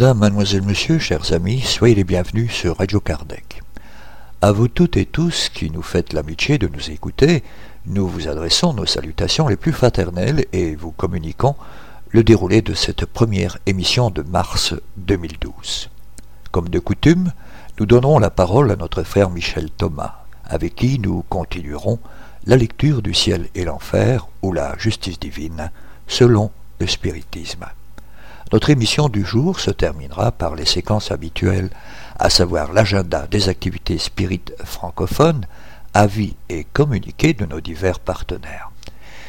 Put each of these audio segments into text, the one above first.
Madame, mademoiselle, monsieur, chers amis, soyez les bienvenus sur Radio Kardec. À vous toutes et tous qui nous faites l'amitié de nous écouter, nous vous adressons nos salutations les plus fraternelles et vous communiquons le déroulé de cette première émission de mars 2012. Comme de coutume, nous donnerons la parole à notre frère Michel Thomas, avec qui nous continuerons la lecture du ciel et l'enfer ou la justice divine selon le spiritisme. Notre émission du jour se terminera par les séquences habituelles, à savoir l'agenda des activités spirites francophones, avis et communiqués de nos divers partenaires.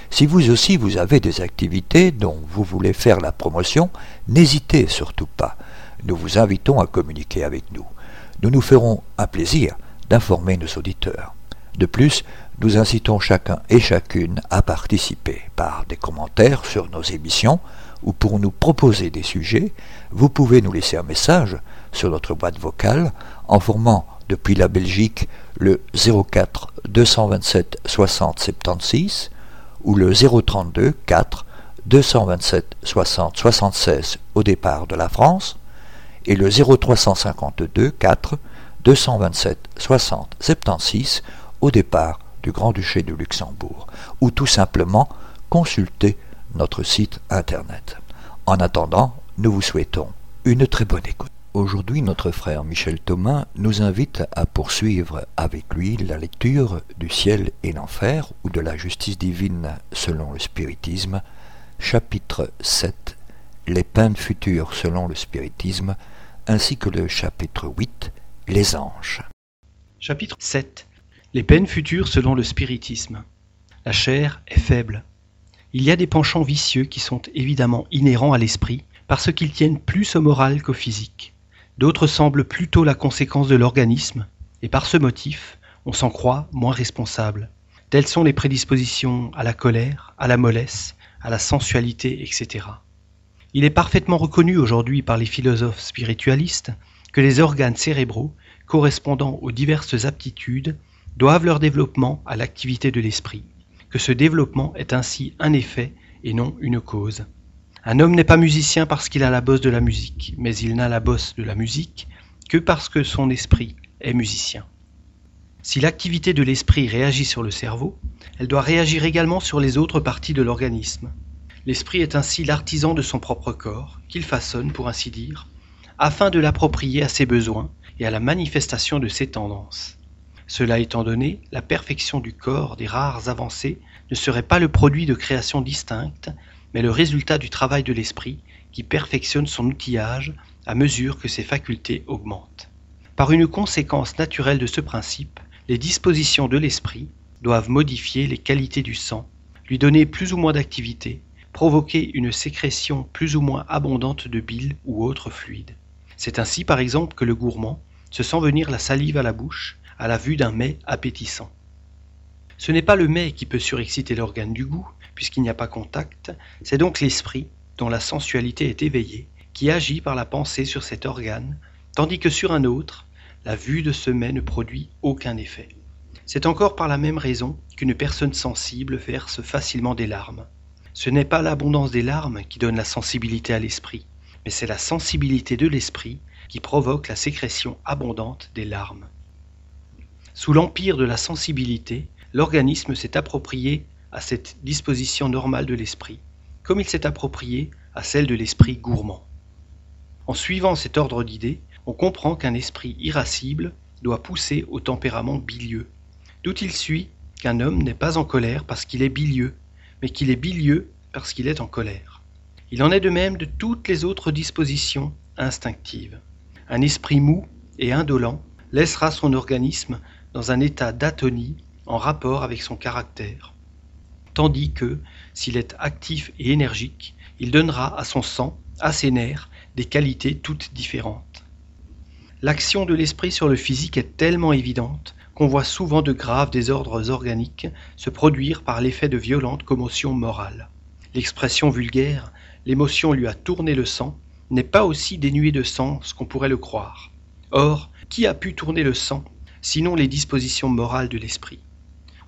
Si vous aussi vous avez des activités dont vous voulez faire la promotion, n'hésitez surtout pas. Nous vous invitons à communiquer avec nous. Nous nous ferons un plaisir d'informer nos auditeurs. De plus, nous incitons chacun et chacune à participer par des commentaires sur nos émissions, ou pour nous proposer des sujets, vous pouvez nous laisser un message sur notre boîte vocale en formant depuis la Belgique le 04 227 60 76 ou le 032 4 227 60 76 au départ de la France et le 0352 4 227 60 76 au départ du Grand-Duché de Luxembourg. Ou tout simplement consulter notre site internet. En attendant, nous vous souhaitons une très bonne écoute. Aujourd'hui, notre frère Michel Thomas nous invite à poursuivre avec lui la lecture du ciel et l'enfer ou de la justice divine selon le spiritisme, chapitre 7, les peines futures selon le spiritisme, ainsi que le chapitre 8, les anges. Chapitre 7 Les peines futures selon le spiritisme. La chair est faible, il y a des penchants vicieux qui sont évidemment inhérents à l'esprit parce qu'ils tiennent plus au moral qu'au physique. D'autres semblent plutôt la conséquence de l'organisme, et par ce motif, on s'en croit moins responsable. Telles sont les prédispositions à la colère, à la mollesse, à la sensualité, etc. Il est parfaitement reconnu aujourd'hui par les philosophes spiritualistes que les organes cérébraux, correspondant aux diverses aptitudes, doivent leur développement à l'activité de l'esprit que ce développement est ainsi un effet et non une cause. Un homme n'est pas musicien parce qu'il a la bosse de la musique, mais il n'a la bosse de la musique que parce que son esprit est musicien. Si l'activité de l'esprit réagit sur le cerveau, elle doit réagir également sur les autres parties de l'organisme. L'esprit est ainsi l'artisan de son propre corps, qu'il façonne, pour ainsi dire, afin de l'approprier à ses besoins et à la manifestation de ses tendances. Cela étant donné, la perfection du corps des rares avancées ne serait pas le produit de créations distinctes, mais le résultat du travail de l'esprit qui perfectionne son outillage à mesure que ses facultés augmentent. Par une conséquence naturelle de ce principe, les dispositions de l'esprit doivent modifier les qualités du sang, lui donner plus ou moins d'activité, provoquer une sécrétion plus ou moins abondante de bile ou autres fluides. C'est ainsi par exemple que le gourmand se sent venir la salive à la bouche à la vue d'un mets appétissant. Ce n'est pas le mets qui peut surexciter l'organe du goût, puisqu'il n'y a pas contact, c'est donc l'esprit, dont la sensualité est éveillée, qui agit par la pensée sur cet organe, tandis que sur un autre, la vue de ce mets ne produit aucun effet. C'est encore par la même raison qu'une personne sensible verse facilement des larmes. Ce n'est pas l'abondance des larmes qui donne la sensibilité à l'esprit, mais c'est la sensibilité de l'esprit qui provoque la sécrétion abondante des larmes. Sous l'empire de la sensibilité, l'organisme s'est approprié à cette disposition normale de l'esprit, comme il s'est approprié à celle de l'esprit gourmand. En suivant cet ordre d'idées, on comprend qu'un esprit irascible doit pousser au tempérament bilieux, d'où il suit qu'un homme n'est pas en colère parce qu'il est bilieux, mais qu'il est bilieux parce qu'il est en colère. Il en est de même de toutes les autres dispositions instinctives. Un esprit mou et indolent laissera son organisme dans un état d'atonie en rapport avec son caractère, tandis que, s'il est actif et énergique, il donnera à son sang, à ses nerfs, des qualités toutes différentes. L'action de l'esprit sur le physique est tellement évidente qu'on voit souvent de graves désordres organiques se produire par l'effet de violentes commotions morales. L'expression vulgaire l'émotion lui a tourné le sang n'est pas aussi dénuée de sens qu'on pourrait le croire. Or, qui a pu tourner le sang sinon les dispositions morales de l'esprit.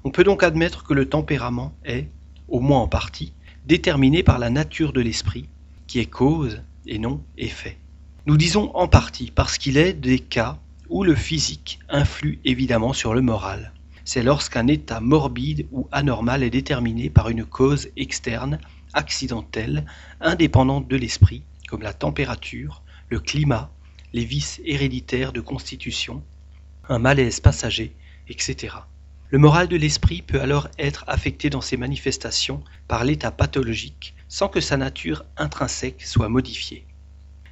On peut donc admettre que le tempérament est, au moins en partie, déterminé par la nature de l'esprit, qui est cause et non effet. Nous disons en partie parce qu'il est des cas où le physique influe évidemment sur le moral. C'est lorsqu'un état morbide ou anormal est déterminé par une cause externe, accidentelle, indépendante de l'esprit, comme la température, le climat, les vices héréditaires de constitution, un malaise passager, etc. Le moral de l'esprit peut alors être affecté dans ses manifestations par l'état pathologique sans que sa nature intrinsèque soit modifiée.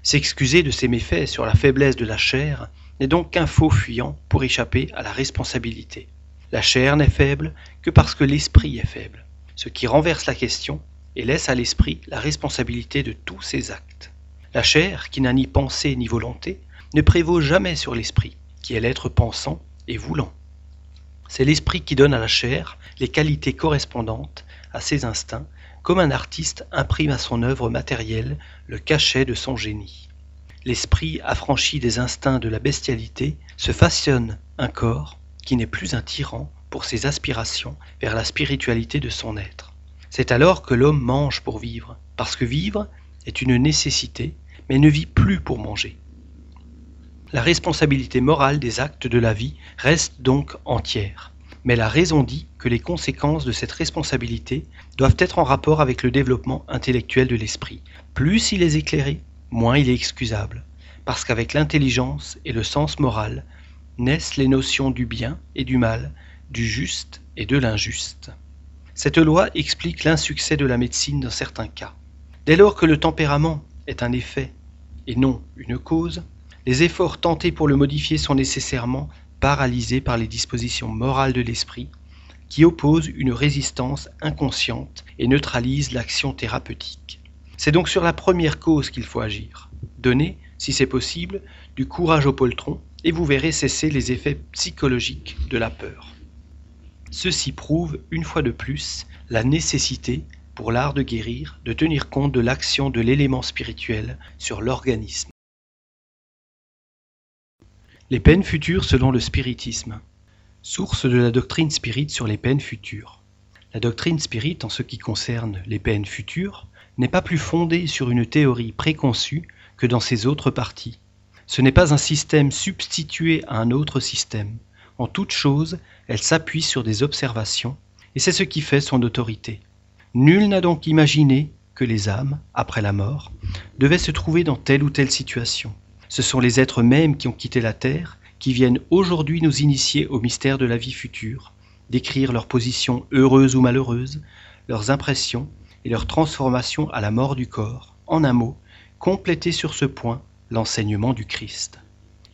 S'excuser de ses méfaits sur la faiblesse de la chair n'est donc qu'un faux fuyant pour échapper à la responsabilité. La chair n'est faible que parce que l'esprit est faible, ce qui renverse la question et laisse à l'esprit la responsabilité de tous ses actes. La chair, qui n'a ni pensée ni volonté, ne prévaut jamais sur l'esprit, qui est l'être pensant et voulant. C'est l'esprit qui donne à la chair les qualités correspondantes à ses instincts comme un artiste imprime à son œuvre matérielle le cachet de son génie. L'esprit affranchi des instincts de la bestialité se façonne un corps qui n'est plus un tyran pour ses aspirations vers la spiritualité de son être. C'est alors que l'homme mange pour vivre, parce que vivre est une nécessité, mais ne vit plus pour manger. La responsabilité morale des actes de la vie reste donc entière mais la raison dit que les conséquences de cette responsabilité doivent être en rapport avec le développement intellectuel de l'esprit. Plus il est éclairé, moins il est excusable, parce qu'avec l'intelligence et le sens moral naissent les notions du bien et du mal, du juste et de l'injuste. Cette loi explique l'insuccès de la médecine dans certains cas. Dès lors que le tempérament est un effet et non une cause, les efforts tentés pour le modifier sont nécessairement paralysé par les dispositions morales de l'esprit, qui opposent une résistance inconsciente et neutralisent l'action thérapeutique. C'est donc sur la première cause qu'il faut agir. Donner, si c'est possible, du courage au poltron et vous verrez cesser les effets psychologiques de la peur. Ceci prouve, une fois de plus, la nécessité, pour l'art de guérir, de tenir compte de l'action de l'élément spirituel sur l'organisme. Les peines futures selon le spiritisme. Source de la doctrine spirit sur les peines futures. La doctrine spirit en ce qui concerne les peines futures n'est pas plus fondée sur une théorie préconçue que dans ses autres parties. Ce n'est pas un système substitué à un autre système. En toute chose, elle s'appuie sur des observations, et c'est ce qui fait son autorité. Nul n'a donc imaginé que les âmes, après la mort, devaient se trouver dans telle ou telle situation. Ce sont les êtres mêmes qui ont quitté la Terre, qui viennent aujourd'hui nous initier au mystère de la vie future, décrire leur position heureuse ou malheureuse, leurs impressions et leur transformation à la mort du corps. En un mot, compléter sur ce point l'enseignement du Christ.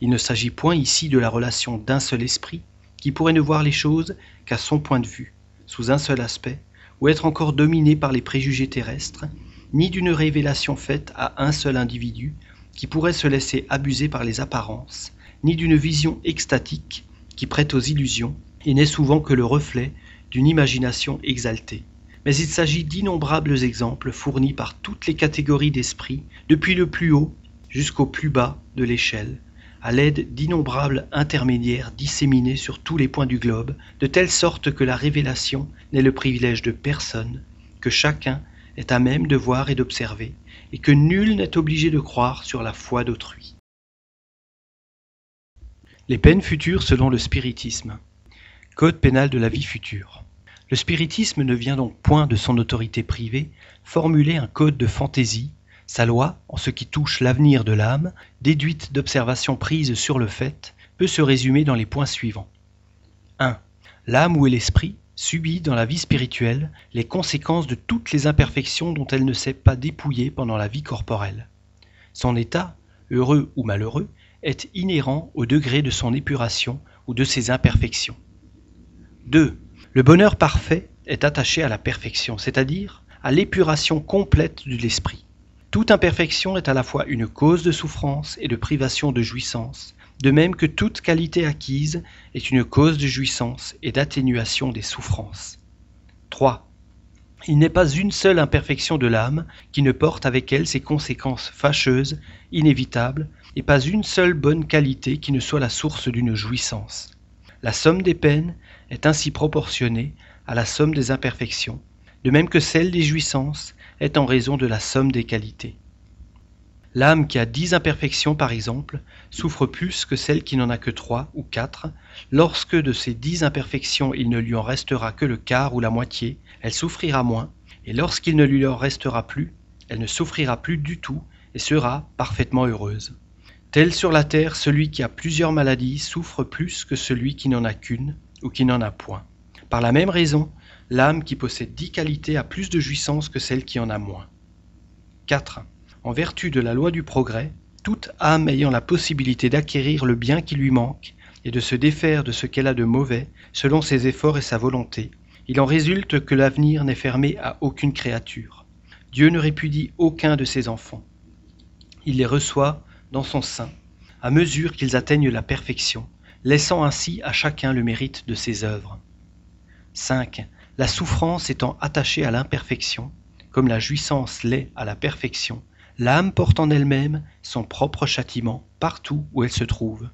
Il ne s'agit point ici de la relation d'un seul esprit, qui pourrait ne voir les choses qu'à son point de vue, sous un seul aspect, ou être encore dominé par les préjugés terrestres, ni d'une révélation faite à un seul individu, qui pourrait se laisser abuser par les apparences, ni d'une vision extatique qui prête aux illusions et n'est souvent que le reflet d'une imagination exaltée. Mais il s'agit d'innombrables exemples fournis par toutes les catégories d'esprit, depuis le plus haut jusqu'au plus bas de l'échelle, à l'aide d'innombrables intermédiaires disséminés sur tous les points du globe, de telle sorte que la révélation n'est le privilège de personne, que chacun est à même de voir et d'observer, et que nul n'est obligé de croire sur la foi d'autrui. Les peines futures selon le spiritisme. Code pénal de la vie future. Le spiritisme ne vient donc point de son autorité privée formuler un code de fantaisie, sa loi, en ce qui touche l'avenir de l'âme, déduite d'observations prises sur le fait, peut se résumer dans les points suivants. 1. L'âme ou l'esprit subit dans la vie spirituelle les conséquences de toutes les imperfections dont elle ne s'est pas dépouillée pendant la vie corporelle. Son état, heureux ou malheureux, est inhérent au degré de son épuration ou de ses imperfections. 2. Le bonheur parfait est attaché à la perfection, c'est-à-dire à l'épuration complète de l'esprit. Toute imperfection est à la fois une cause de souffrance et de privation de jouissance, de même que toute qualité acquise est une cause de jouissance et d'atténuation des souffrances. 3. Il n'est pas une seule imperfection de l'âme qui ne porte avec elle ses conséquences fâcheuses, inévitables, et pas une seule bonne qualité qui ne soit la source d'une jouissance. La somme des peines est ainsi proportionnée à la somme des imperfections, de même que celle des jouissances est en raison de la somme des qualités. L'âme qui a dix imperfections, par exemple, souffre plus que celle qui n'en a que trois ou quatre. Lorsque de ces dix imperfections il ne lui en restera que le quart ou la moitié, elle souffrira moins, et lorsqu'il ne lui en restera plus, elle ne souffrira plus du tout et sera parfaitement heureuse. Tel sur la terre, celui qui a plusieurs maladies souffre plus que celui qui n'en a qu'une ou qui n'en a point. Par la même raison, l'âme qui possède dix qualités a plus de jouissance que celle qui en a moins. 4. En vertu de la loi du progrès, toute âme ayant la possibilité d'acquérir le bien qui lui manque et de se défaire de ce qu'elle a de mauvais, selon ses efforts et sa volonté, il en résulte que l'avenir n'est fermé à aucune créature. Dieu ne répudie aucun de ses enfants. Il les reçoit dans son sein, à mesure qu'ils atteignent la perfection, laissant ainsi à chacun le mérite de ses œuvres. 5. La souffrance étant attachée à l'imperfection, comme la jouissance l'est à la perfection, L'âme porte en elle-même son propre châtiment partout où elle se trouve.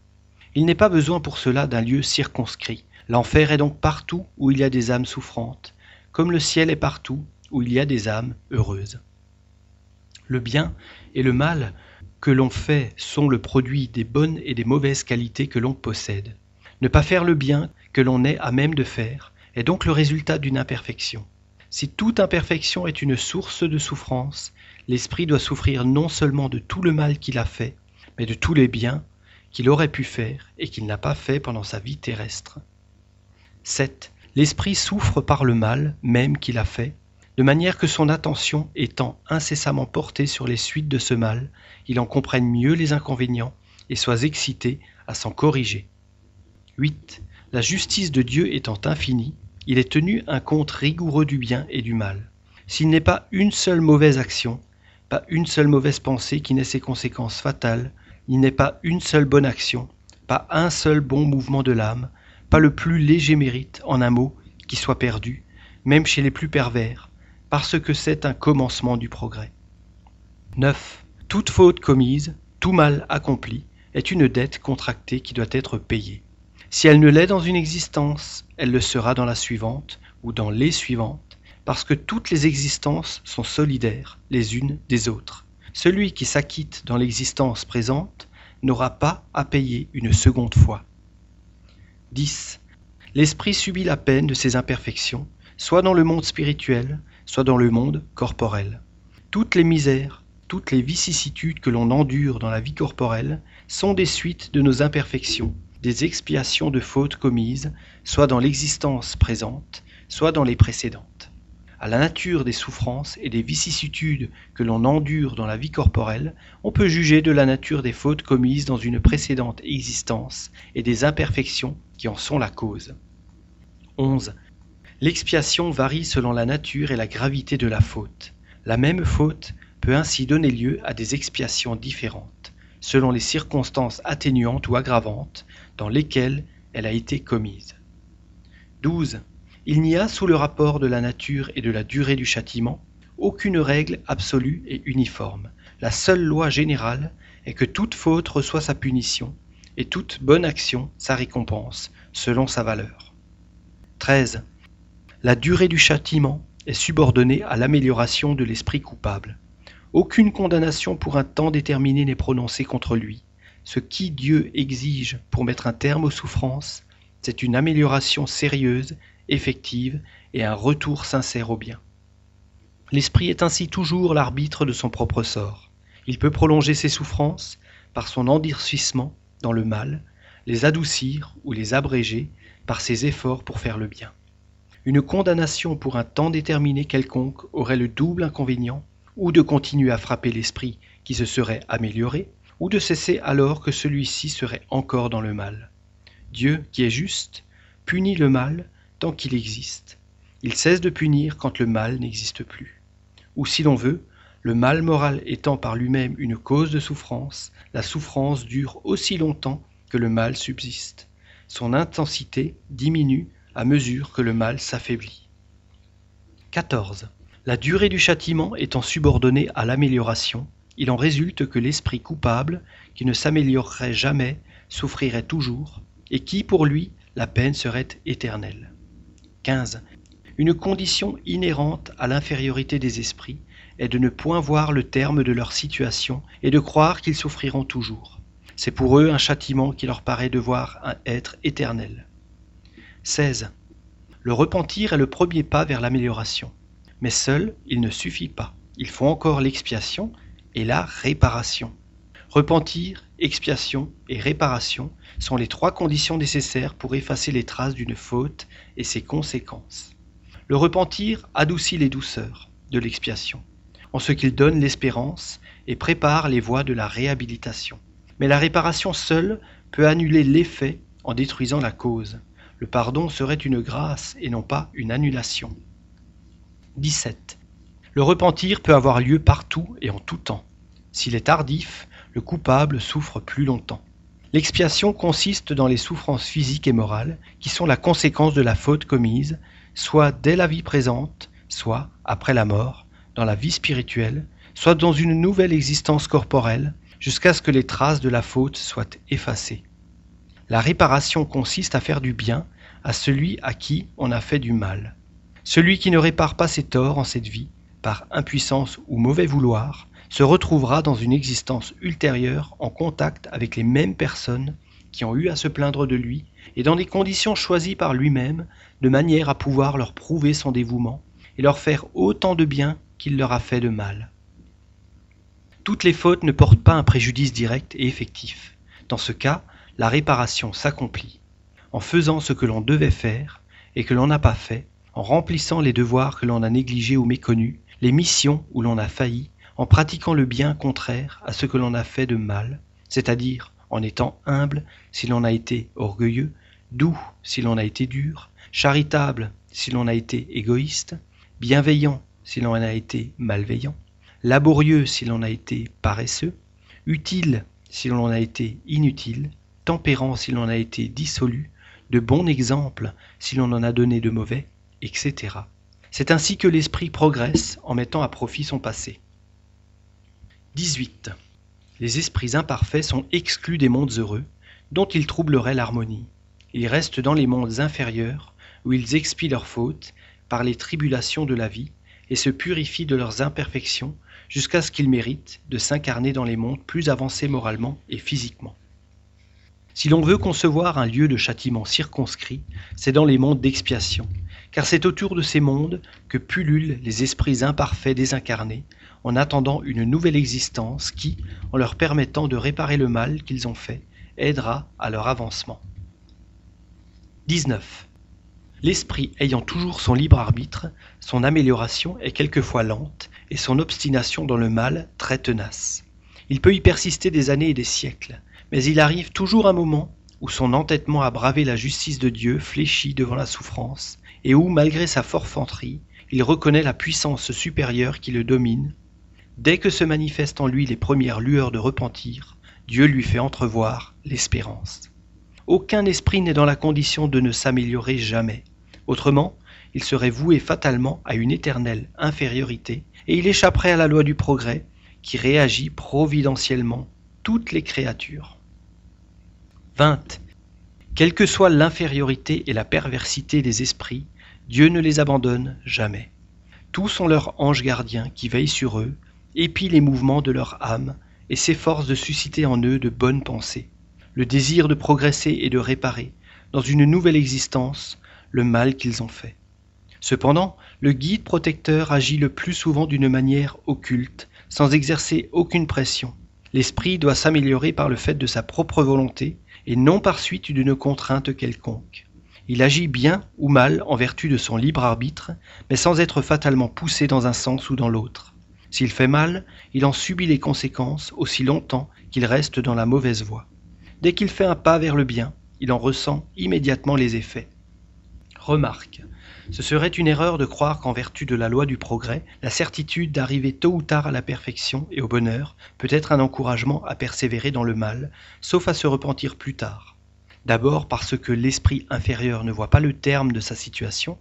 Il n'est pas besoin pour cela d'un lieu circonscrit. L'enfer est donc partout où il y a des âmes souffrantes, comme le ciel est partout où il y a des âmes heureuses. Le bien et le mal que l'on fait sont le produit des bonnes et des mauvaises qualités que l'on possède. Ne pas faire le bien que l'on est à même de faire est donc le résultat d'une imperfection. Si toute imperfection est une source de souffrance, l'esprit doit souffrir non seulement de tout le mal qu'il a fait, mais de tous les biens qu'il aurait pu faire et qu'il n'a pas fait pendant sa vie terrestre. 7. L'esprit souffre par le mal même qu'il a fait, de manière que son attention étant incessamment portée sur les suites de ce mal, il en comprenne mieux les inconvénients et soit excité à s'en corriger. 8. La justice de Dieu étant infinie, il est tenu un compte rigoureux du bien et du mal. S'il n'est pas une seule mauvaise action, pas une seule mauvaise pensée qui n'ait ses conséquences fatales, il n'est pas une seule bonne action, pas un seul bon mouvement de l'âme, pas le plus léger mérite, en un mot, qui soit perdu, même chez les plus pervers, parce que c'est un commencement du progrès. 9. Toute faute commise, tout mal accompli, est une dette contractée qui doit être payée. Si elle ne l'est dans une existence, elle le sera dans la suivante ou dans les suivantes, parce que toutes les existences sont solidaires les unes des autres. Celui qui s'acquitte dans l'existence présente n'aura pas à payer une seconde fois. 10. L'esprit subit la peine de ses imperfections, soit dans le monde spirituel, soit dans le monde corporel. Toutes les misères, toutes les vicissitudes que l'on endure dans la vie corporelle sont des suites de nos imperfections, des expiations de fautes commises, soit dans l'existence présente, soit dans les précédentes à la nature des souffrances et des vicissitudes que l'on endure dans la vie corporelle, on peut juger de la nature des fautes commises dans une précédente existence et des imperfections qui en sont la cause. 11. L'expiation varie selon la nature et la gravité de la faute. La même faute peut ainsi donner lieu à des expiations différentes, selon les circonstances atténuantes ou aggravantes dans lesquelles elle a été commise. 12. Il n'y a, sous le rapport de la nature et de la durée du châtiment, aucune règle absolue et uniforme. La seule loi générale est que toute faute reçoit sa punition, et toute bonne action sa récompense, selon sa valeur. 13. La durée du châtiment est subordonnée à l'amélioration de l'esprit coupable. Aucune condamnation pour un temps déterminé n'est prononcée contre lui. Ce qui Dieu exige pour mettre un terme aux souffrances, c'est une amélioration sérieuse effective et un retour sincère au bien. L'esprit est ainsi toujours l'arbitre de son propre sort. Il peut prolonger ses souffrances par son endurcissement dans le mal, les adoucir ou les abréger par ses efforts pour faire le bien. Une condamnation pour un temps déterminé quelconque aurait le double inconvénient ou de continuer à frapper l'esprit qui se serait amélioré, ou de cesser alors que celui-ci serait encore dans le mal. Dieu, qui est juste, punit le mal qu'il existe. Il cesse de punir quand le mal n'existe plus. Ou si l'on veut, le mal moral étant par lui-même une cause de souffrance, la souffrance dure aussi longtemps que le mal subsiste. Son intensité diminue à mesure que le mal s'affaiblit. 14. La durée du châtiment étant subordonnée à l'amélioration, il en résulte que l'esprit coupable, qui ne s'améliorerait jamais, souffrirait toujours, et qui, pour lui, la peine serait éternelle. 15. Une condition inhérente à l'infériorité des esprits est de ne point voir le terme de leur situation et de croire qu'ils souffriront toujours. C'est pour eux un châtiment qui leur paraît devoir être éternel. 16. Le repentir est le premier pas vers l'amélioration. Mais seul, il ne suffit pas. Il faut encore l'expiation et la réparation. Repentir, expiation et réparation sont les trois conditions nécessaires pour effacer les traces d'une faute et ses conséquences. Le repentir adoucit les douceurs de l'expiation, en ce qu'il donne l'espérance et prépare les voies de la réhabilitation. Mais la réparation seule peut annuler l'effet en détruisant la cause. Le pardon serait une grâce et non pas une annulation. 17. Le repentir peut avoir lieu partout et en tout temps. S'il est tardif, le coupable souffre plus longtemps. L'expiation consiste dans les souffrances physiques et morales qui sont la conséquence de la faute commise, soit dès la vie présente, soit après la mort, dans la vie spirituelle, soit dans une nouvelle existence corporelle, jusqu'à ce que les traces de la faute soient effacées. La réparation consiste à faire du bien à celui à qui on a fait du mal. Celui qui ne répare pas ses torts en cette vie, par impuissance ou mauvais vouloir, se retrouvera dans une existence ultérieure en contact avec les mêmes personnes qui ont eu à se plaindre de lui et dans des conditions choisies par lui-même, de manière à pouvoir leur prouver son dévouement et leur faire autant de bien qu'il leur a fait de mal. Toutes les fautes ne portent pas un préjudice direct et effectif. Dans ce cas, la réparation s'accomplit en faisant ce que l'on devait faire et que l'on n'a pas fait, en remplissant les devoirs que l'on a négligés ou méconnus, les missions où l'on a failli, en pratiquant le bien contraire à ce que l'on a fait de mal, c'est-à-dire en étant humble si l'on a été orgueilleux, doux si l'on a été dur, charitable si l'on a été égoïste, bienveillant si l'on a été malveillant, laborieux si l'on a été paresseux, utile si l'on a été inutile, tempérant si l'on a été dissolu, de bons exemples si l'on en a donné de mauvais, etc. C'est ainsi que l'esprit progresse en mettant à profit son passé. 18. Les esprits imparfaits sont exclus des mondes heureux, dont ils troubleraient l'harmonie. Ils restent dans les mondes inférieurs, où ils expient leurs fautes par les tribulations de la vie, et se purifient de leurs imperfections jusqu'à ce qu'ils méritent de s'incarner dans les mondes plus avancés moralement et physiquement. Si l'on veut concevoir un lieu de châtiment circonscrit, c'est dans les mondes d'expiation, car c'est autour de ces mondes que pullulent les esprits imparfaits désincarnés, en attendant une nouvelle existence qui, en leur permettant de réparer le mal qu'ils ont fait, aidera à leur avancement. 19. L'esprit ayant toujours son libre arbitre, son amélioration est quelquefois lente et son obstination dans le mal très tenace. Il peut y persister des années et des siècles, mais il arrive toujours un moment où son entêtement à braver la justice de Dieu fléchit devant la souffrance, et où, malgré sa forfanterie, il reconnaît la puissance supérieure qui le domine Dès que se manifestent en lui les premières lueurs de repentir, Dieu lui fait entrevoir l'espérance. Aucun esprit n'est dans la condition de ne s'améliorer jamais. Autrement, il serait voué fatalement à une éternelle infériorité, et il échapperait à la loi du progrès, qui réagit providentiellement toutes les créatures. 20. Quelle que soit l'infériorité et la perversité des esprits, Dieu ne les abandonne jamais. Tous sont leurs anges gardiens qui veillent sur eux épie les mouvements de leur âme et s'efforce de susciter en eux de bonnes pensées, le désir de progresser et de réparer, dans une nouvelle existence, le mal qu'ils ont fait. Cependant, le guide protecteur agit le plus souvent d'une manière occulte, sans exercer aucune pression. L'esprit doit s'améliorer par le fait de sa propre volonté, et non par suite d'une contrainte quelconque. Il agit bien ou mal en vertu de son libre arbitre, mais sans être fatalement poussé dans un sens ou dans l'autre. S'il fait mal, il en subit les conséquences aussi longtemps qu'il reste dans la mauvaise voie. Dès qu'il fait un pas vers le bien, il en ressent immédiatement les effets. Remarque. Ce serait une erreur de croire qu'en vertu de la loi du progrès, la certitude d'arriver tôt ou tard à la perfection et au bonheur peut être un encouragement à persévérer dans le mal, sauf à se repentir plus tard. D'abord parce que l'esprit inférieur ne voit pas le terme de sa situation,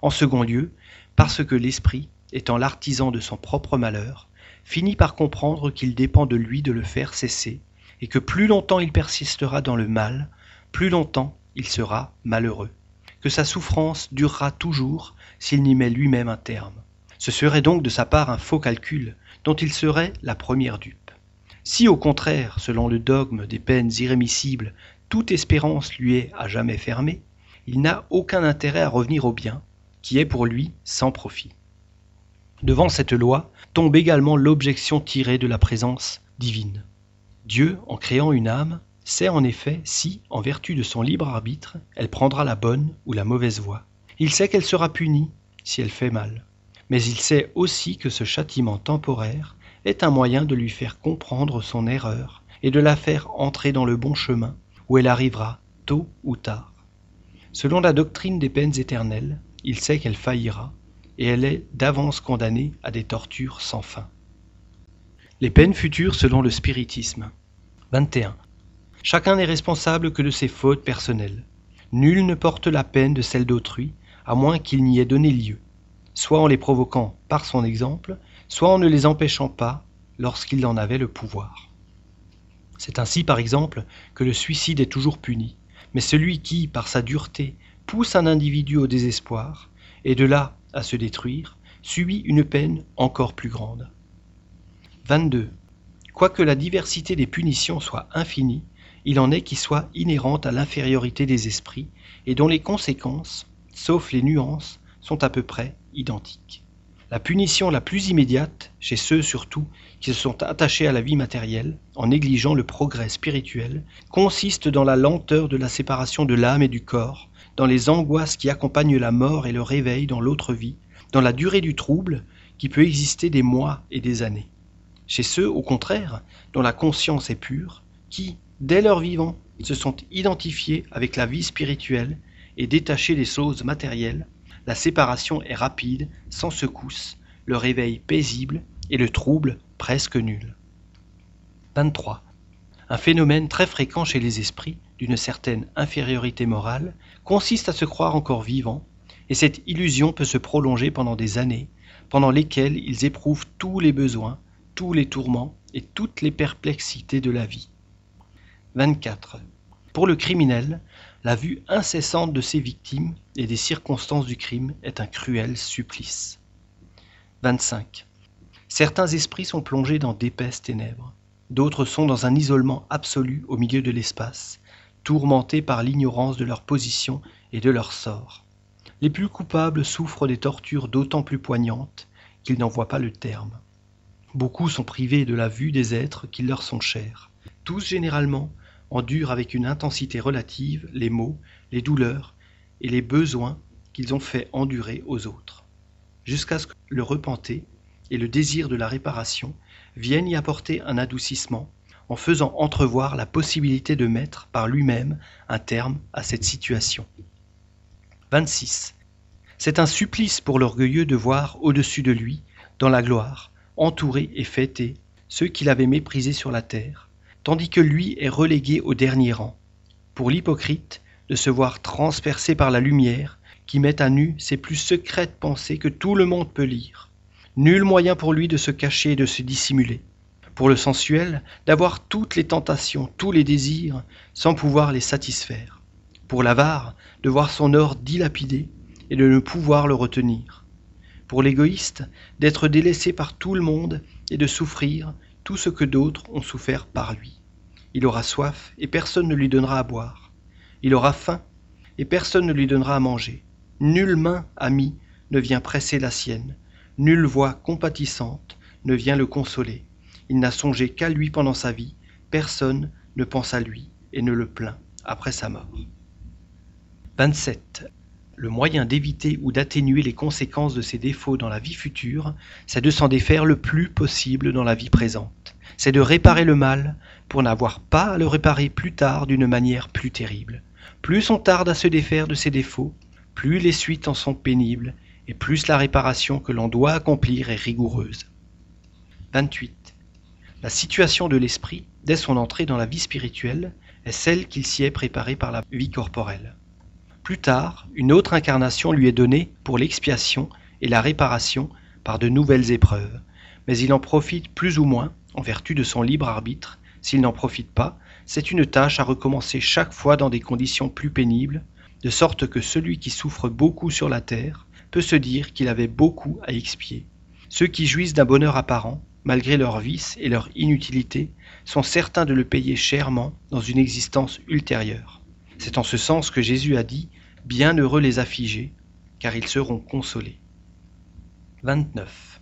en second lieu parce que l'esprit étant l'artisan de son propre malheur, finit par comprendre qu'il dépend de lui de le faire cesser, et que plus longtemps il persistera dans le mal, plus longtemps il sera malheureux, que sa souffrance durera toujours s'il n'y met lui-même un terme. Ce serait donc de sa part un faux calcul, dont il serait la première dupe. Si au contraire, selon le dogme des peines irrémissibles, toute espérance lui est à jamais fermée, il n'a aucun intérêt à revenir au bien, qui est pour lui sans profit. Devant cette loi tombe également l'objection tirée de la présence divine. Dieu, en créant une âme, sait en effet si, en vertu de son libre arbitre, elle prendra la bonne ou la mauvaise voie. Il sait qu'elle sera punie si elle fait mal. Mais il sait aussi que ce châtiment temporaire est un moyen de lui faire comprendre son erreur et de la faire entrer dans le bon chemin où elle arrivera tôt ou tard. Selon la doctrine des peines éternelles, il sait qu'elle faillira et elle est d'avance condamnée à des tortures sans fin. Les peines futures selon le spiritisme. 21. Chacun n'est responsable que de ses fautes personnelles. Nul ne porte la peine de celle d'autrui, à moins qu'il n'y ait donné lieu, soit en les provoquant par son exemple, soit en ne les empêchant pas lorsqu'il en avait le pouvoir. C'est ainsi, par exemple, que le suicide est toujours puni, mais celui qui, par sa dureté, pousse un individu au désespoir, et de là à se détruire, subit une peine encore plus grande. 22. Quoique la diversité des punitions soit infinie, il en est qui soient inhérentes à l'infériorité des esprits, et dont les conséquences, sauf les nuances, sont à peu près identiques. La punition la plus immédiate, chez ceux surtout qui se sont attachés à la vie matérielle, en négligeant le progrès spirituel, consiste dans la lenteur de la séparation de l'âme et du corps, dans les angoisses qui accompagnent la mort et le réveil dans l'autre vie, dans la durée du trouble qui peut exister des mois et des années. Chez ceux, au contraire, dont la conscience est pure, qui, dès leur vivant, se sont identifiés avec la vie spirituelle et détachés des choses matérielles, la séparation est rapide, sans secousse, le réveil paisible et le trouble presque nul. 23. Un phénomène très fréquent chez les esprits d'une certaine infériorité morale consiste à se croire encore vivants, et cette illusion peut se prolonger pendant des années, pendant lesquelles ils éprouvent tous les besoins, tous les tourments et toutes les perplexités de la vie. 24. Pour le criminel, la vue incessante de ses victimes et des circonstances du crime est un cruel supplice. 25. Certains esprits sont plongés dans d'épaisses ténèbres, d'autres sont dans un isolement absolu au milieu de l'espace, tourmentés par l'ignorance de leur position et de leur sort. Les plus coupables souffrent des tortures d'autant plus poignantes qu'ils n'en voient pas le terme. Beaucoup sont privés de la vue des êtres qui leur sont chers. Tous généralement endurent avec une intensité relative les maux, les douleurs et les besoins qu'ils ont fait endurer aux autres, jusqu'à ce que le repenté et le désir de la réparation viennent y apporter un adoucissement en faisant entrevoir la possibilité de mettre par lui-même un terme à cette situation. 26. C'est un supplice pour l'orgueilleux de voir au-dessus de lui, dans la gloire, entouré et fêté, ceux qu'il avait méprisés sur la terre, tandis que lui est relégué au dernier rang. Pour l'hypocrite, de se voir transpercé par la lumière qui met à nu ses plus secrètes pensées que tout le monde peut lire. Nul moyen pour lui de se cacher et de se dissimuler pour le sensuel, d'avoir toutes les tentations, tous les désirs, sans pouvoir les satisfaire. Pour l'avare, de voir son or dilapidé et de ne pouvoir le retenir. Pour l'égoïste, d'être délaissé par tout le monde et de souffrir tout ce que d'autres ont souffert par lui. Il aura soif et personne ne lui donnera à boire. Il aura faim et personne ne lui donnera à manger. Nulle main amie ne vient presser la sienne. Nulle voix compatissante ne vient le consoler. Il n'a songé qu'à lui pendant sa vie, personne ne pense à lui et ne le plaint après sa mort. 27. Le moyen d'éviter ou d'atténuer les conséquences de ses défauts dans la vie future, c'est de s'en défaire le plus possible dans la vie présente. C'est de réparer le mal pour n'avoir pas à le réparer plus tard d'une manière plus terrible. Plus on tarde à se défaire de ses défauts, plus les suites en sont pénibles et plus la réparation que l'on doit accomplir est rigoureuse. 28. La situation de l'esprit, dès son entrée dans la vie spirituelle, est celle qu'il s'y est préparé par la vie corporelle. Plus tard, une autre incarnation lui est donnée pour l'expiation et la réparation par de nouvelles épreuves, mais il en profite plus ou moins en vertu de son libre arbitre. S'il n'en profite pas, c'est une tâche à recommencer chaque fois dans des conditions plus pénibles, de sorte que celui qui souffre beaucoup sur la terre peut se dire qu'il avait beaucoup à expier. Ceux qui jouissent d'un bonheur apparent, malgré leurs vices et leur inutilité, sont certains de le payer chèrement dans une existence ultérieure. C'est en ce sens que Jésus a dit Bienheureux les affligés, car ils seront consolés. 29.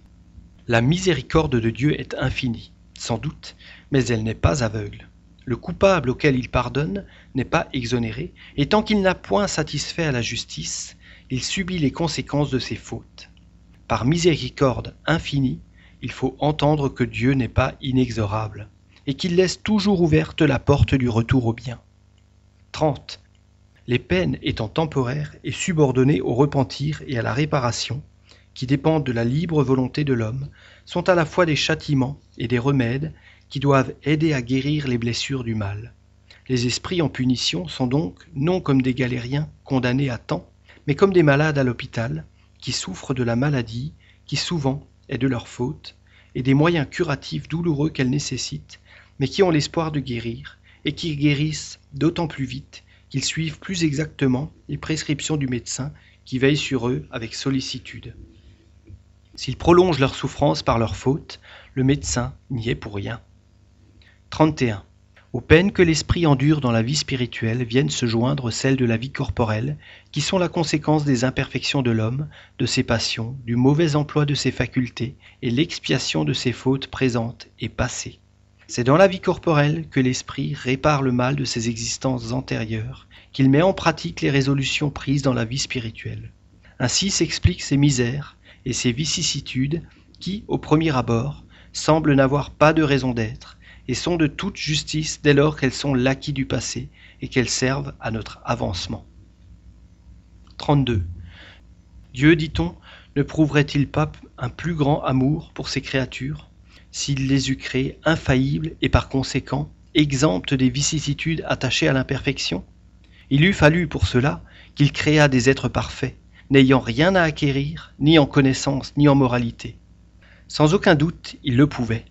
La miséricorde de Dieu est infinie, sans doute, mais elle n'est pas aveugle. Le coupable auquel il pardonne n'est pas exonéré, et tant qu'il n'a point satisfait à la justice, il subit les conséquences de ses fautes. Par miséricorde infinie, il faut entendre que Dieu n'est pas inexorable, et qu'il laisse toujours ouverte la porte du retour au bien. 30. Les peines étant temporaires et subordonnées au repentir et à la réparation, qui dépendent de la libre volonté de l'homme, sont à la fois des châtiments et des remèdes qui doivent aider à guérir les blessures du mal. Les esprits en punition sont donc non comme des galériens condamnés à temps, mais comme des malades à l'hôpital, qui souffrent de la maladie, qui souvent est de leur faute, et des moyens curatifs douloureux qu'elles nécessitent, mais qui ont l'espoir de guérir, et qui guérissent d'autant plus vite qu'ils suivent plus exactement les prescriptions du médecin qui veille sur eux avec sollicitude. S'ils prolongent leur souffrance par leur faute, le médecin n'y est pour rien. 31. Aux peines que l'esprit endure dans la vie spirituelle viennent se joindre celles de la vie corporelle, qui sont la conséquence des imperfections de l'homme, de ses passions, du mauvais emploi de ses facultés et l'expiation de ses fautes présentes et passées. C'est dans la vie corporelle que l'esprit répare le mal de ses existences antérieures, qu'il met en pratique les résolutions prises dans la vie spirituelle. Ainsi s'expliquent ces misères et ces vicissitudes qui, au premier abord, semblent n'avoir pas de raison d'être, et sont de toute justice dès lors qu'elles sont l'acquis du passé et qu'elles servent à notre avancement. 32. Dieu, dit-on, ne prouverait-il pas un plus grand amour pour ses créatures s'il les eût créées infaillibles et par conséquent exemptes des vicissitudes attachées à l'imperfection? Il eût fallu pour cela qu'il créât des êtres parfaits, n'ayant rien à acquérir, ni en connaissance, ni en moralité. Sans aucun doute, il le pouvait.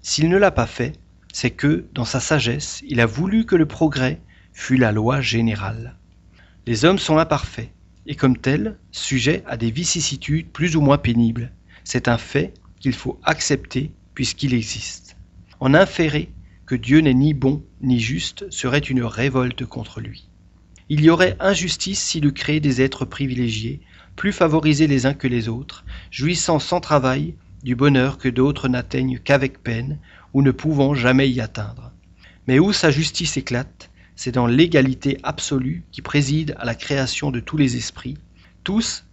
S'il ne l'a pas fait, c'est que, dans sa sagesse, il a voulu que le progrès fût la loi générale. Les hommes sont imparfaits, et comme tels, sujets à des vicissitudes plus ou moins pénibles. C'est un fait qu'il faut accepter puisqu'il existe. En inférer que Dieu n'est ni bon ni juste serait une révolte contre lui. Il y aurait injustice s'il eût créé des êtres privilégiés, plus favorisés les uns que les autres, jouissant sans travail du bonheur que d'autres n'atteignent qu'avec peine, ou ne pouvant jamais y atteindre. Mais où sa justice éclate, c'est dans l'égalité absolue qui préside à la création de tous les esprits. Tous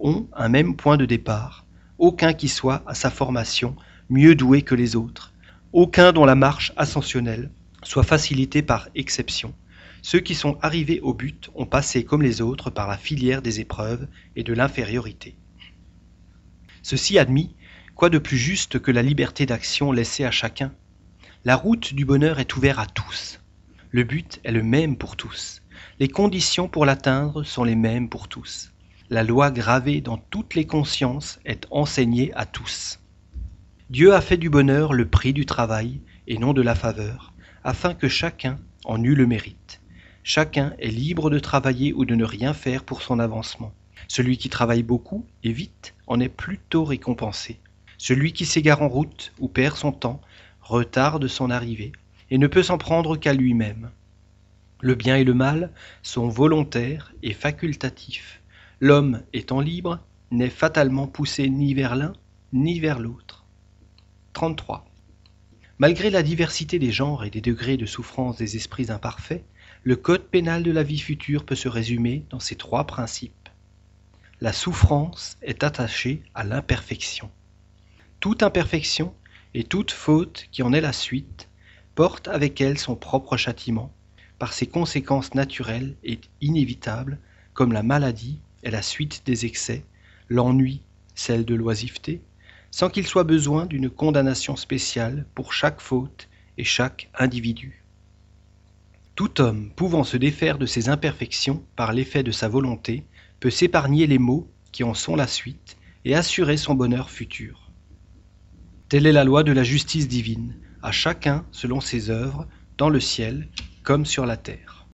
ont un même point de départ, aucun qui soit à sa formation mieux doué que les autres, aucun dont la marche ascensionnelle soit facilitée par exception. Ceux qui sont arrivés au but ont passé comme les autres par la filière des épreuves et de l'infériorité. Ceci admis, Quoi de plus juste que la liberté d'action laissée à chacun? La route du bonheur est ouverte à tous. Le but est le même pour tous. Les conditions pour l'atteindre sont les mêmes pour tous. La loi gravée dans toutes les consciences est enseignée à tous. Dieu a fait du bonheur le prix du travail et non de la faveur, afin que chacun en eût le mérite. Chacun est libre de travailler ou de ne rien faire pour son avancement. Celui qui travaille beaucoup et vite en est plutôt récompensé. Celui qui s'égare en route ou perd son temps retarde son arrivée et ne peut s'en prendre qu'à lui-même. Le bien et le mal sont volontaires et facultatifs. L'homme étant libre n'est fatalement poussé ni vers l'un ni vers l'autre. 33. Malgré la diversité des genres et des degrés de souffrance des esprits imparfaits, le code pénal de la vie future peut se résumer dans ces trois principes. La souffrance est attachée à l'imperfection toute imperfection et toute faute qui en est la suite porte avec elle son propre châtiment, par ses conséquences naturelles et inévitables, comme la maladie est la suite des excès, l'ennui celle de l'oisiveté, sans qu'il soit besoin d'une condamnation spéciale pour chaque faute et chaque individu. Tout homme pouvant se défaire de ses imperfections par l'effet de sa volonté peut s'épargner les maux qui en sont la suite et assurer son bonheur futur. Telle est la loi de la justice divine, à chacun selon ses œuvres, dans le ciel comme sur la terre.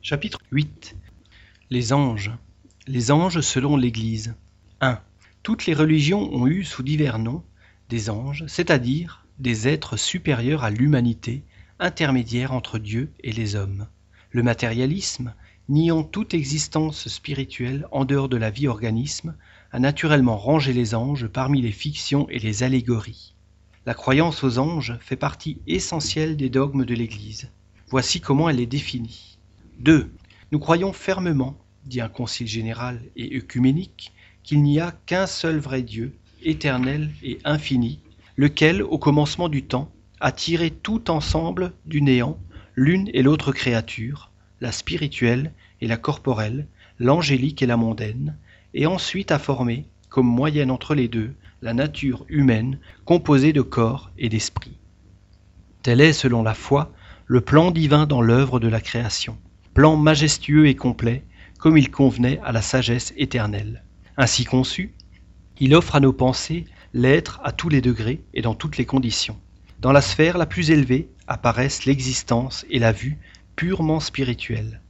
Chapitre 8 Les anges. Les anges selon l'Église. 1. Toutes les religions ont eu sous divers noms des anges, c'est-à-dire des êtres supérieurs à l'humanité, intermédiaires entre Dieu et les hommes. Le matérialisme, niant toute existence spirituelle en dehors de la vie organisme, a naturellement rangé les anges parmi les fictions et les allégories. La croyance aux anges fait partie essentielle des dogmes de l'Église. Voici comment elle est définie. 2. Nous croyons fermement, dit un concile général et œcuménique, qu'il n'y a qu'un seul vrai Dieu, éternel et infini, lequel, au commencement du temps, a tiré tout ensemble du néant l'une et l'autre créature, la spirituelle et la corporelle, l'angélique et la mondaine, et ensuite a formé, comme moyenne entre les deux, la nature humaine composée de corps et d'esprit. Tel est, selon la foi, le plan divin dans l'œuvre de la création, plan majestueux et complet, comme il convenait à la sagesse éternelle. Ainsi conçu, il offre à nos pensées l'être à tous les degrés et dans toutes les conditions. Dans la sphère la plus élevée apparaissent l'existence et la vue purement spirituelle.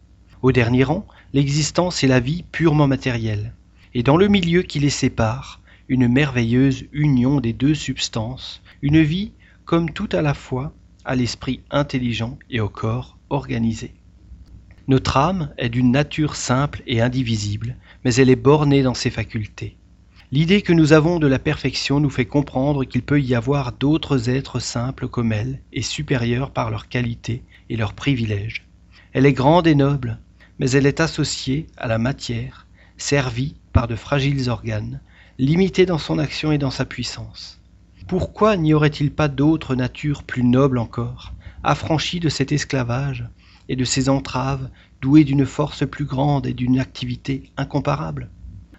Au dernier rang, l'existence et la vie purement matérielle. Et dans le milieu qui les sépare, une merveilleuse union des deux substances, une vie comme tout à la fois à l'esprit intelligent et au corps organisé. Notre âme est d'une nature simple et indivisible, mais elle est bornée dans ses facultés. L'idée que nous avons de la perfection nous fait comprendre qu'il peut y avoir d'autres êtres simples comme elle et supérieurs par leurs qualités et leurs privilèges. Elle est grande et noble, mais elle est associée à la matière, servie par de fragiles organes, limité dans son action et dans sa puissance. Pourquoi n'y aurait-il pas d'autres natures plus nobles encore, affranchies de cet esclavage et de ces entraves, douées d'une force plus grande et d'une activité incomparable?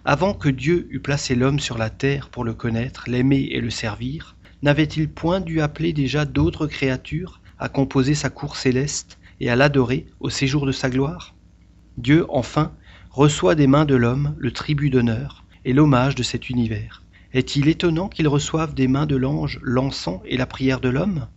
Avant que Dieu eût placé l'homme sur la terre pour le connaître, l'aimer et le servir, n'avait-il point dû appeler déjà d'autres créatures à composer sa cour céleste et à l'adorer au séjour de sa gloire? Dieu, enfin, reçoit des mains de l'homme le tribut d'honneur, et l'hommage de cet univers. Est-il étonnant qu'ils reçoivent des mains de l'ange l'encens et la prière de l'homme?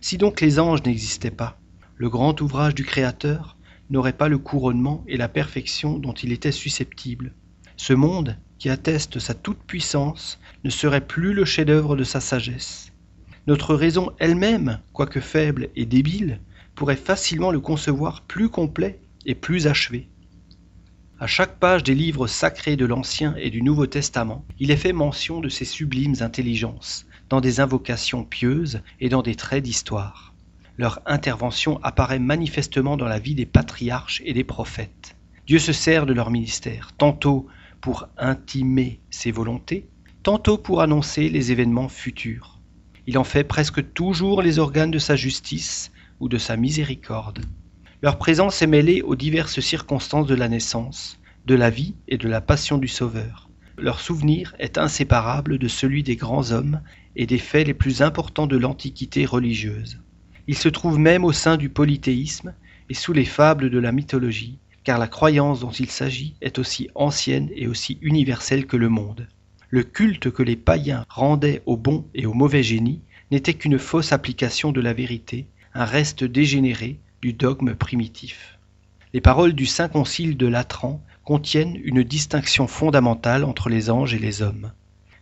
Si donc les anges n'existaient pas, le grand ouvrage du Créateur n'aurait pas le couronnement et la perfection dont il était susceptible. Ce monde, qui atteste sa toute-puissance, ne serait plus le chef-d'œuvre de sa sagesse. Notre raison elle-même, quoique faible et débile, pourrait facilement le concevoir plus complet et plus achevé. À chaque page des livres sacrés de l'Ancien et du Nouveau Testament, il est fait mention de ces sublimes intelligences, dans des invocations pieuses et dans des traits d'histoire. Leur intervention apparaît manifestement dans la vie des patriarches et des prophètes. Dieu se sert de leur ministère, tantôt pour intimer ses volontés, tantôt pour annoncer les événements futurs. Il en fait presque toujours les organes de sa justice ou de sa miséricorde. Leur présence est mêlée aux diverses circonstances de la naissance, de la vie et de la passion du Sauveur. Leur souvenir est inséparable de celui des grands hommes et des faits les plus importants de l'antiquité religieuse. Il se trouve même au sein du polythéisme et sous les fables de la mythologie, car la croyance dont il s'agit est aussi ancienne et aussi universelle que le monde. Le culte que les païens rendaient au bon et au mauvais génie n'était qu'une fausse application de la vérité, un reste dégénéré du dogme primitif. Les paroles du Saint Concile de Latran contiennent une distinction fondamentale entre les anges et les hommes.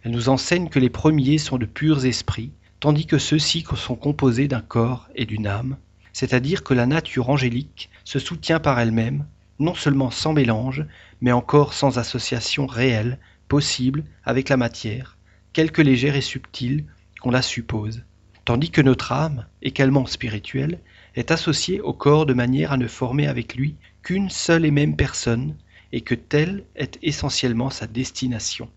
Elles nous enseignent que les premiers sont de purs esprits, tandis que ceux-ci sont composés d'un corps et d'une âme, c'est-à-dire que la nature angélique se soutient par elle-même, non seulement sans mélange, mais encore sans association réelle, possible, avec la matière, quelque légère et subtile qu'on la suppose, tandis que notre âme, également spirituelle, est associé au corps de manière à ne former avec lui qu'une seule et même personne, et que telle est essentiellement sa destination.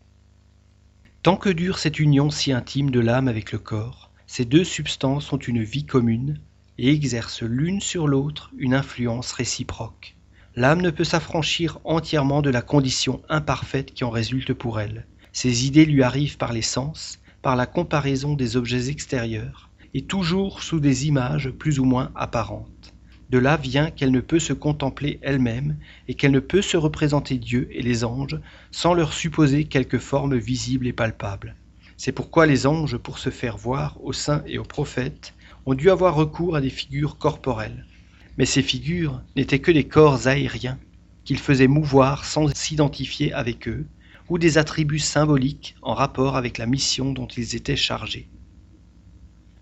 Tant que dure cette union si intime de l'âme avec le corps, ces deux substances ont une vie commune et exercent l'une sur l'autre une influence réciproque. L'âme ne peut s'affranchir entièrement de la condition imparfaite qui en résulte pour elle. Ses idées lui arrivent par les sens, par la comparaison des objets extérieurs, et toujours sous des images plus ou moins apparentes. De là vient qu'elle ne peut se contempler elle-même et qu'elle ne peut se représenter Dieu et les anges sans leur supposer quelque forme visible et palpable. C'est pourquoi les anges, pour se faire voir aux saints et aux prophètes, ont dû avoir recours à des figures corporelles. Mais ces figures n'étaient que des corps aériens, qu'il faisait mouvoir sans s'identifier avec eux, ou des attributs symboliques en rapport avec la mission dont ils étaient chargés.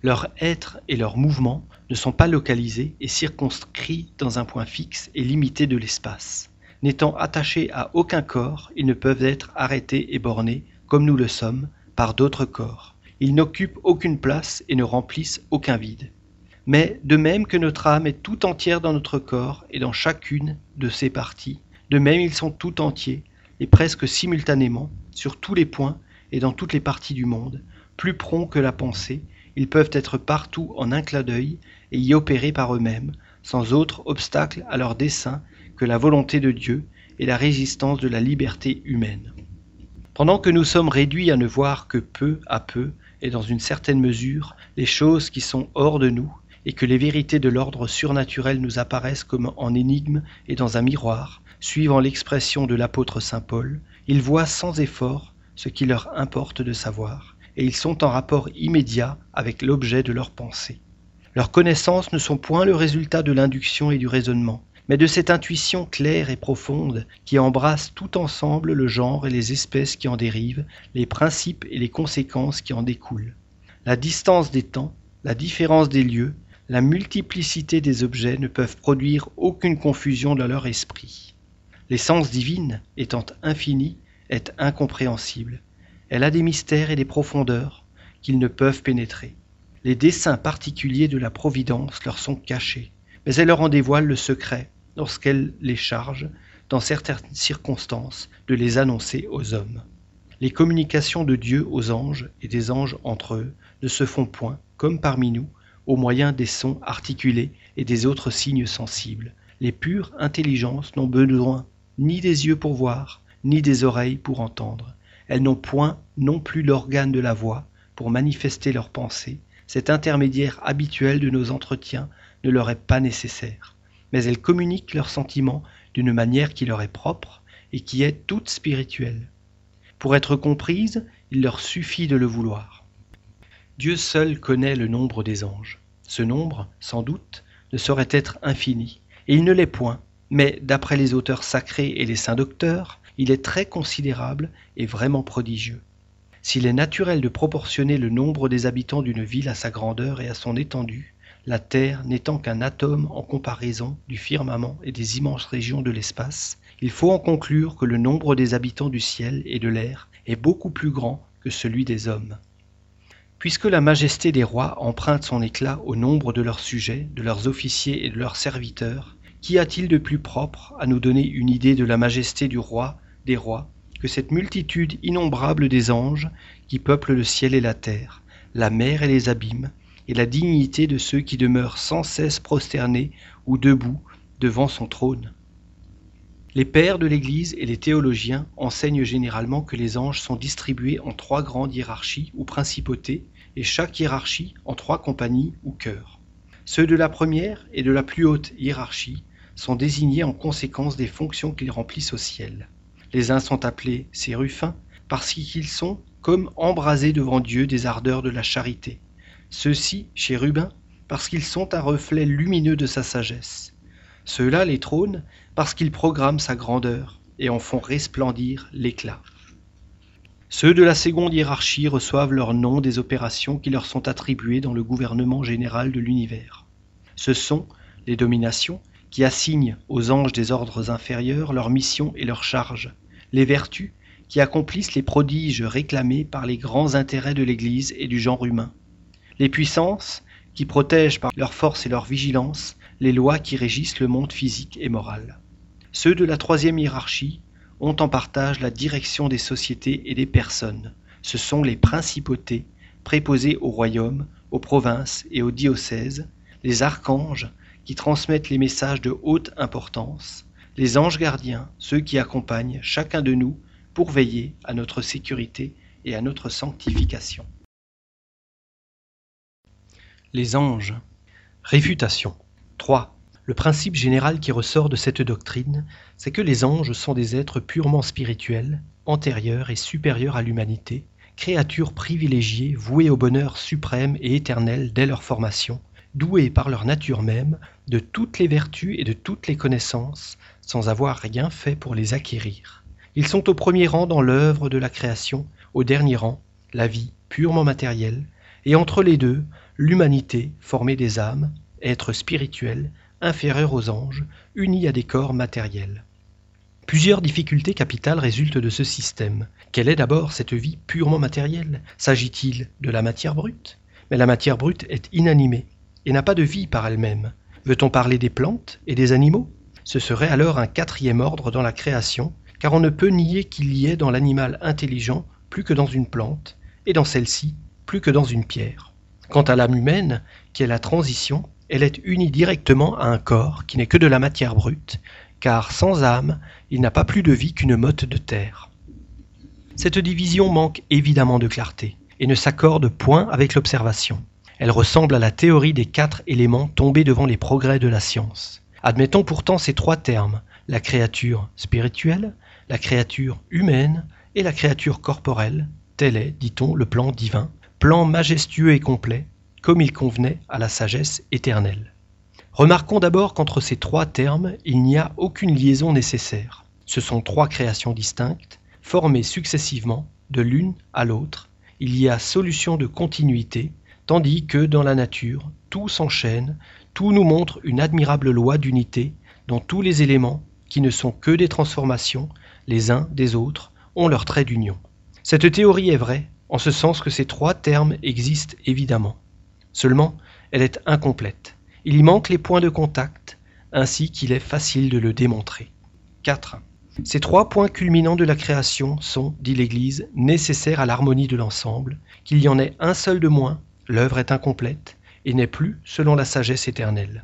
Leur être et leur mouvement ne sont pas localisés et circonscrits dans un point fixe et limité de l'espace. N'étant attachés à aucun corps, ils ne peuvent être arrêtés et bornés, comme nous le sommes, par d'autres corps. Ils n'occupent aucune place et ne remplissent aucun vide. Mais de même que notre âme est tout entière dans notre corps et dans chacune de ses parties, de même ils sont tout entiers et presque simultanément, sur tous les points et dans toutes les parties du monde, plus prompts que la pensée, ils peuvent être partout en un clin d'œil et y opérer par eux-mêmes, sans autre obstacle à leur dessein que la volonté de Dieu et la résistance de la liberté humaine. Pendant que nous sommes réduits à ne voir que peu à peu et dans une certaine mesure les choses qui sont hors de nous, et que les vérités de l'ordre surnaturel nous apparaissent comme en énigme et dans un miroir, suivant l'expression de l'apôtre saint Paul, ils voient sans effort ce qui leur importe de savoir, et ils sont en rapport immédiat avec l'objet de leur pensée. Leurs connaissances ne sont point le résultat de l'induction et du raisonnement, mais de cette intuition claire et profonde qui embrasse tout ensemble le genre et les espèces qui en dérivent, les principes et les conséquences qui en découlent. La distance des temps, la différence des lieux, la multiplicité des objets ne peuvent produire aucune confusion dans leur esprit. L'essence divine, étant infinie, est incompréhensible. Elle a des mystères et des profondeurs qu'ils ne peuvent pénétrer. Les desseins particuliers de la Providence leur sont cachés, mais elle leur en dévoile le secret lorsqu'elle les charge, dans certaines circonstances, de les annoncer aux hommes. Les communications de Dieu aux anges et des anges entre eux ne se font point, comme parmi nous, au moyen des sons articulés et des autres signes sensibles. Les pures intelligences n'ont besoin ni des yeux pour voir, ni des oreilles pour entendre. Elles n'ont point non plus l'organe de la voix pour manifester leurs pensées. Cet intermédiaire habituel de nos entretiens ne leur est pas nécessaire, mais elles communiquent leurs sentiments d'une manière qui leur est propre et qui est toute spirituelle. Pour être comprises, il leur suffit de le vouloir. Dieu seul connaît le nombre des anges. Ce nombre, sans doute, ne saurait être infini, et il ne l'est point, mais d'après les auteurs sacrés et les saints docteurs, il est très considérable et vraiment prodigieux. S'il est naturel de proportionner le nombre des habitants d'une ville à sa grandeur et à son étendue, la Terre n'étant qu'un atome en comparaison du firmament et des immenses régions de l'espace, il faut en conclure que le nombre des habitants du ciel et de l'air est beaucoup plus grand que celui des hommes. Puisque la majesté des rois emprunte son éclat au nombre de leurs sujets, de leurs officiers et de leurs serviteurs, Qu'y a-t-il de plus propre à nous donner une idée de la majesté du roi des rois que cette multitude innombrable des anges qui peuplent le ciel et la terre, la mer et les abîmes, et la dignité de ceux qui demeurent sans cesse prosternés ou debout devant son trône Les pères de l'Église et les théologiens enseignent généralement que les anges sont distribués en trois grandes hiérarchies ou principautés, et chaque hiérarchie en trois compagnies ou chœurs. Ceux de la première et de la plus haute hiérarchie sont désignés en conséquence des fonctions qu'ils remplissent au ciel. Les uns sont appelés séruphins parce qu'ils sont comme embrasés devant Dieu des ardeurs de la charité. Ceux-ci, chérubins, parce qu'ils sont un reflet lumineux de sa sagesse. Ceux-là les trônes parce qu'ils programment sa grandeur et en font resplendir l'éclat. Ceux de la seconde hiérarchie reçoivent leur nom des opérations qui leur sont attribuées dans le gouvernement général de l'univers. Ce sont les dominations, qui assignent aux anges des ordres inférieurs leurs missions et leurs charges, les vertus qui accomplissent les prodiges réclamés par les grands intérêts de l'Église et du genre humain, les puissances qui protègent par leur force et leur vigilance les lois qui régissent le monde physique et moral. Ceux de la troisième hiérarchie ont en partage la direction des sociétés et des personnes. Ce sont les principautés préposées aux royaumes, aux provinces et aux diocèses, les archanges qui transmettent les messages de haute importance, les anges gardiens, ceux qui accompagnent chacun de nous pour veiller à notre sécurité et à notre sanctification. Les anges. Réfutation. 3. Le principe général qui ressort de cette doctrine, c'est que les anges sont des êtres purement spirituels, antérieurs et supérieurs à l'humanité, créatures privilégiées vouées au bonheur suprême et éternel dès leur formation, doués par leur nature même de toutes les vertus et de toutes les connaissances, sans avoir rien fait pour les acquérir. Ils sont au premier rang dans l'œuvre de la création, au dernier rang, la vie purement matérielle, et entre les deux, l'humanité formée des âmes, êtres spirituels, inférieurs aux anges, unis à des corps matériels. Plusieurs difficultés capitales résultent de ce système. Quelle est d'abord cette vie purement matérielle? S'agit-il de la matière brute? Mais la matière brute est inanimée et n'a pas de vie par elle-même. Veut-on parler des plantes et des animaux? Ce serait alors un quatrième ordre dans la création, car on ne peut nier qu'il y ait dans l'animal intelligent plus que dans une plante, et dans celle-ci plus que dans une pierre. Quant à l'âme humaine, qui est la transition, elle est unie directement à un corps qui n'est que de la matière brute, car sans âme, il n'a pas plus de vie qu'une motte de terre. Cette division manque évidemment de clarté, et ne s'accorde point avec l'observation. Elle ressemble à la théorie des quatre éléments tombés devant les progrès de la science. Admettons pourtant ces trois termes, la créature spirituelle, la créature humaine et la créature corporelle, tel est, dit-on, le plan divin, plan majestueux et complet, comme il convenait à la sagesse éternelle. Remarquons d'abord qu'entre ces trois termes, il n'y a aucune liaison nécessaire. Ce sont trois créations distinctes, formées successivement de l'une à l'autre. Il y a solution de continuité, tandis que dans la nature, tout s'enchaîne, tout nous montre une admirable loi d'unité dont tous les éléments, qui ne sont que des transformations, les uns des autres, ont leur trait d'union. Cette théorie est vraie, en ce sens que ces trois termes existent évidemment. Seulement, elle est incomplète. Il y manque les points de contact, ainsi qu'il est facile de le démontrer. 4. Ces trois points culminants de la création sont, dit l'Église, nécessaires à l'harmonie de l'ensemble, qu'il y en ait un seul de moins l'œuvre est incomplète et n'est plus selon la sagesse éternelle.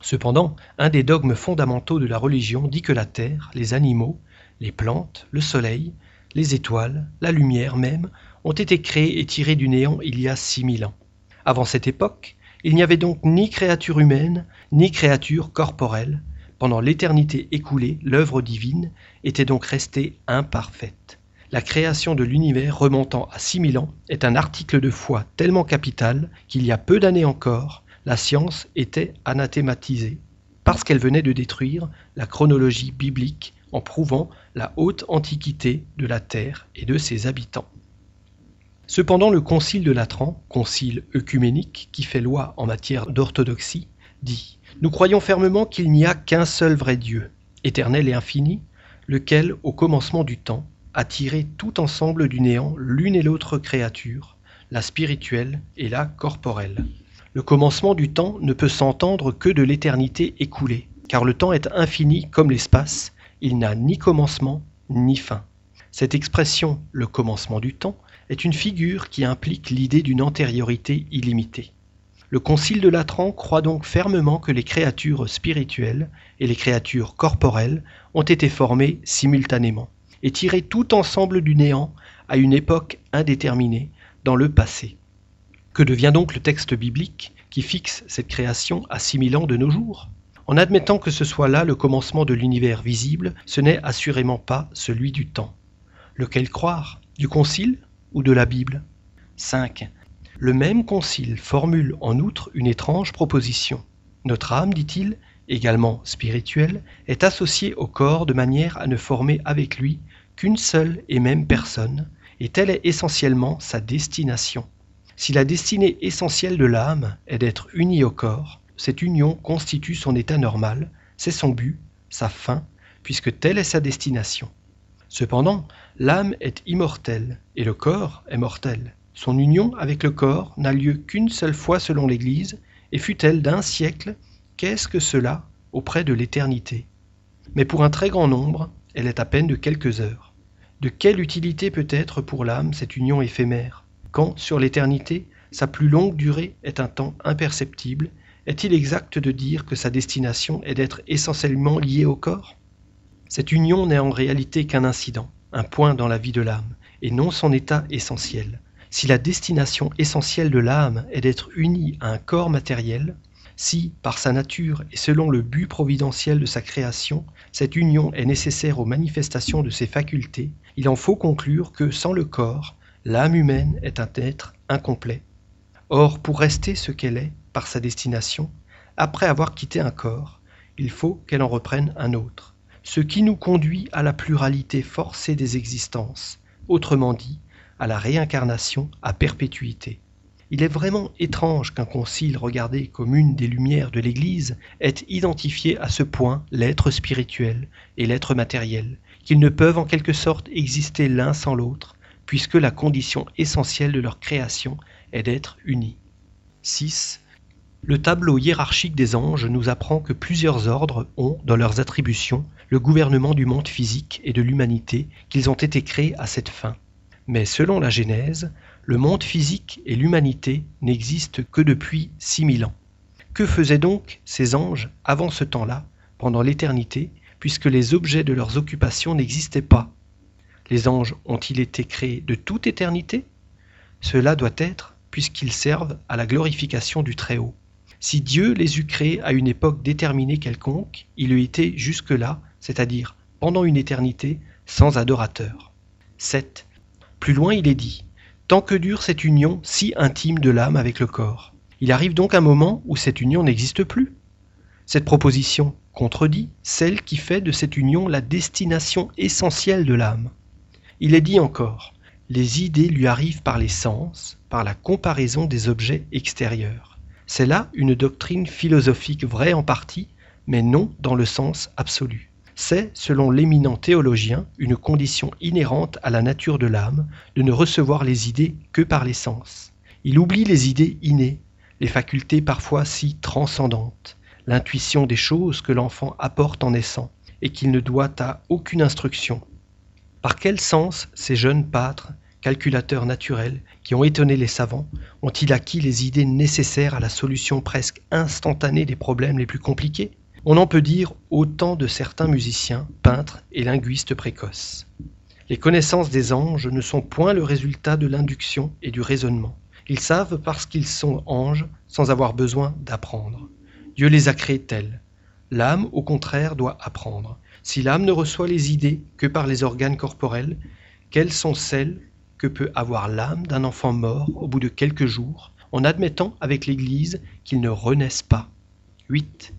Cependant, un des dogmes fondamentaux de la religion dit que la terre, les animaux, les plantes, le soleil, les étoiles, la lumière même, ont été créés et tirés du néant il y a six mille ans. Avant cette époque, il n'y avait donc ni créature humaine, ni créature corporelle. Pendant l'éternité écoulée, l'œuvre divine était donc restée imparfaite la création de l'univers remontant à 6000 ans est un article de foi tellement capital qu'il y a peu d'années encore, la science était anathématisée, parce qu'elle venait de détruire la chronologie biblique en prouvant la haute antiquité de la Terre et de ses habitants. Cependant, le Concile de Latran, concile œcuménique qui fait loi en matière d'orthodoxie, dit Nous croyons fermement qu'il n'y a qu'un seul vrai Dieu, éternel et infini, lequel, au commencement du temps, a tiré tout ensemble du néant l'une et l'autre créature, la spirituelle et la corporelle. Le commencement du temps ne peut s'entendre que de l'éternité écoulée, car le temps est infini comme l'espace, il n'a ni commencement ni fin. Cette expression, le commencement du temps, est une figure qui implique l'idée d'une antériorité illimitée. Le Concile de Latran croit donc fermement que les créatures spirituelles et les créatures corporelles ont été formées simultanément et tirés tout ensemble du néant à une époque indéterminée dans le passé. Que devient donc le texte biblique qui fixe cette création à 6000 ans de nos jours? En admettant que ce soit là le commencement de l'univers visible, ce n'est assurément pas celui du temps. Lequel croire? Du Concile ou de la Bible? 5. Le même Concile formule en outre une étrange proposition. Notre âme, dit-il, également spirituelle, est associée au corps de manière à ne former avec lui qu'une seule et même personne, et telle est essentiellement sa destination. Si la destinée essentielle de l'âme est d'être unie au corps, cette union constitue son état normal, c'est son but, sa fin, puisque telle est sa destination. Cependant, l'âme est immortelle et le corps est mortel. Son union avec le corps n'a lieu qu'une seule fois selon l'Église, et fut-elle d'un siècle, qu'est-ce que cela auprès de l'éternité? Mais pour un très grand nombre, elle est à peine de quelques heures. De quelle utilité peut être pour l'âme cette union éphémère, quand, sur l'éternité, sa plus longue durée est un temps imperceptible, est-il exact de dire que sa destination est d'être essentiellement liée au corps? Cette union n'est en réalité qu'un incident, un point dans la vie de l'âme, et non son état essentiel. Si la destination essentielle de l'âme est d'être unie à un corps matériel, si, par sa nature et selon le but providentiel de sa création, cette union est nécessaire aux manifestations de ses facultés, il en faut conclure que, sans le corps, l'âme humaine est un être incomplet. Or, pour rester ce qu'elle est, par sa destination, après avoir quitté un corps, il faut qu'elle en reprenne un autre. ce qui nous conduit à la pluralité forcée des existences, autrement dit, à la réincarnation à perpétuité. Il est vraiment étrange qu'un concile regardé comme une des lumières de l'Église ait identifié à ce point l'être spirituel et l'être matériel, qu'ils ne peuvent en quelque sorte exister l'un sans l'autre, puisque la condition essentielle de leur création est d'être unis. 6. Le tableau hiérarchique des anges nous apprend que plusieurs ordres ont, dans leurs attributions, le gouvernement du monde physique et de l'humanité, qu'ils ont été créés à cette fin. Mais selon la Genèse, le monde physique et l'humanité n'existent que depuis 6000 ans. Que faisaient donc ces anges avant ce temps-là, pendant l'éternité, puisque les objets de leurs occupations n'existaient pas? Les anges ont-ils été créés de toute éternité? Cela doit être puisqu'ils servent à la glorification du Très-Haut. Si Dieu les eût créés à une époque déterminée quelconque, il eût été jusque-là, c'est-à-dire pendant une éternité, sans adorateur. 7. Plus loin il est dit, tant que dure cette union si intime de l'âme avec le corps. Il arrive donc un moment où cette union n'existe plus. Cette proposition contredit celle qui fait de cette union la destination essentielle de l'âme. Il est dit encore, les idées lui arrivent par les sens, par la comparaison des objets extérieurs. C'est là une doctrine philosophique vraie en partie, mais non dans le sens absolu. C'est, selon l'éminent théologien, une condition inhérente à la nature de l'âme de ne recevoir les idées que par les sens. Il oublie les idées innées, les facultés parfois si transcendantes, l'intuition des choses que l'enfant apporte en naissant et qu'il ne doit à aucune instruction. Par quel sens ces jeunes pâtres, calculateurs naturels, qui ont étonné les savants, ont-ils acquis les idées nécessaires à la solution presque instantanée des problèmes les plus compliqués? On en peut dire autant de certains musiciens, peintres et linguistes précoces. Les connaissances des anges ne sont point le résultat de l'induction et du raisonnement. Ils savent parce qu'ils sont anges sans avoir besoin d'apprendre. Dieu les a créés tels. L'âme, au contraire, doit apprendre. Si l'âme ne reçoit les idées que par les organes corporels, quelles sont celles que peut avoir l'âme d'un enfant mort au bout de quelques jours, en admettant avec l'Église qu'il ne renaisse pas? 8.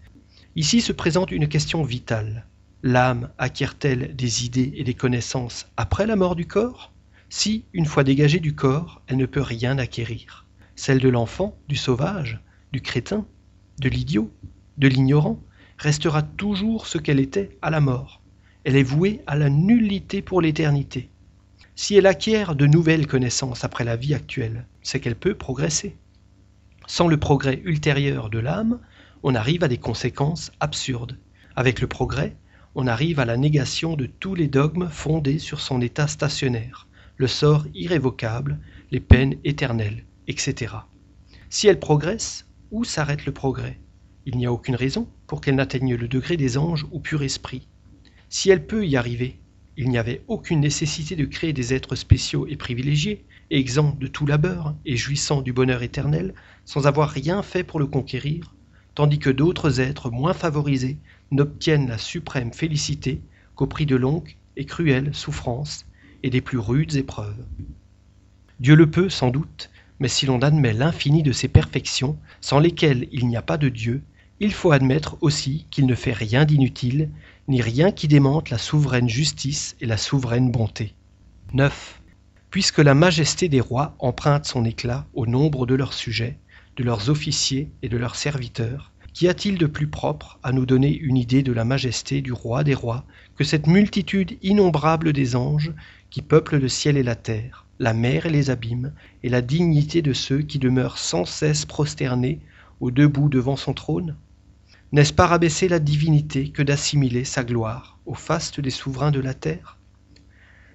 Ici se présente une question vitale. L'âme acquiert-elle des idées et des connaissances après la mort du corps? Si, une fois dégagée du corps, elle ne peut rien acquérir. Celle de l'enfant, du sauvage, du crétin, de l'idiot, de l'ignorant, restera toujours ce qu'elle était à la mort. Elle est vouée à la nullité pour l'éternité. Si elle acquiert de nouvelles connaissances après la vie actuelle, c'est qu'elle peut progresser. Sans le progrès ultérieur de l'âme, on arrive à des conséquences absurdes. Avec le progrès, on arrive à la négation de tous les dogmes fondés sur son état stationnaire, le sort irrévocable, les peines éternelles, etc. Si elle progresse, où s'arrête le progrès? Il n'y a aucune raison pour qu'elle n'atteigne le degré des anges ou pur esprit. Si elle peut y arriver, il n'y avait aucune nécessité de créer des êtres spéciaux et privilégiés, exempts de tout labeur et jouissant du bonheur éternel, sans avoir rien fait pour le conquérir, tandis que d'autres êtres moins favorisés n'obtiennent la suprême félicité qu'au prix de longues et cruelles souffrances et des plus rudes épreuves. Dieu le peut sans doute, mais si l'on admet l'infini de ses perfections, sans lesquelles il n'y a pas de Dieu, il faut admettre aussi qu'il ne fait rien d'inutile, ni rien qui démente la souveraine justice et la souveraine bonté. 9. Puisque la majesté des rois emprunte son éclat au nombre de leurs sujets, de leurs officiers et de leurs serviteurs, qu'y a-t-il de plus propre à nous donner une idée de la majesté du roi des rois que cette multitude innombrable des anges qui peuplent le ciel et la terre la mer et les abîmes, et la dignité de ceux qui demeurent sans cesse prosternés ou debout devant son trône? N'est-ce pas rabaisser la divinité que d'assimiler sa gloire au faste des souverains de la terre?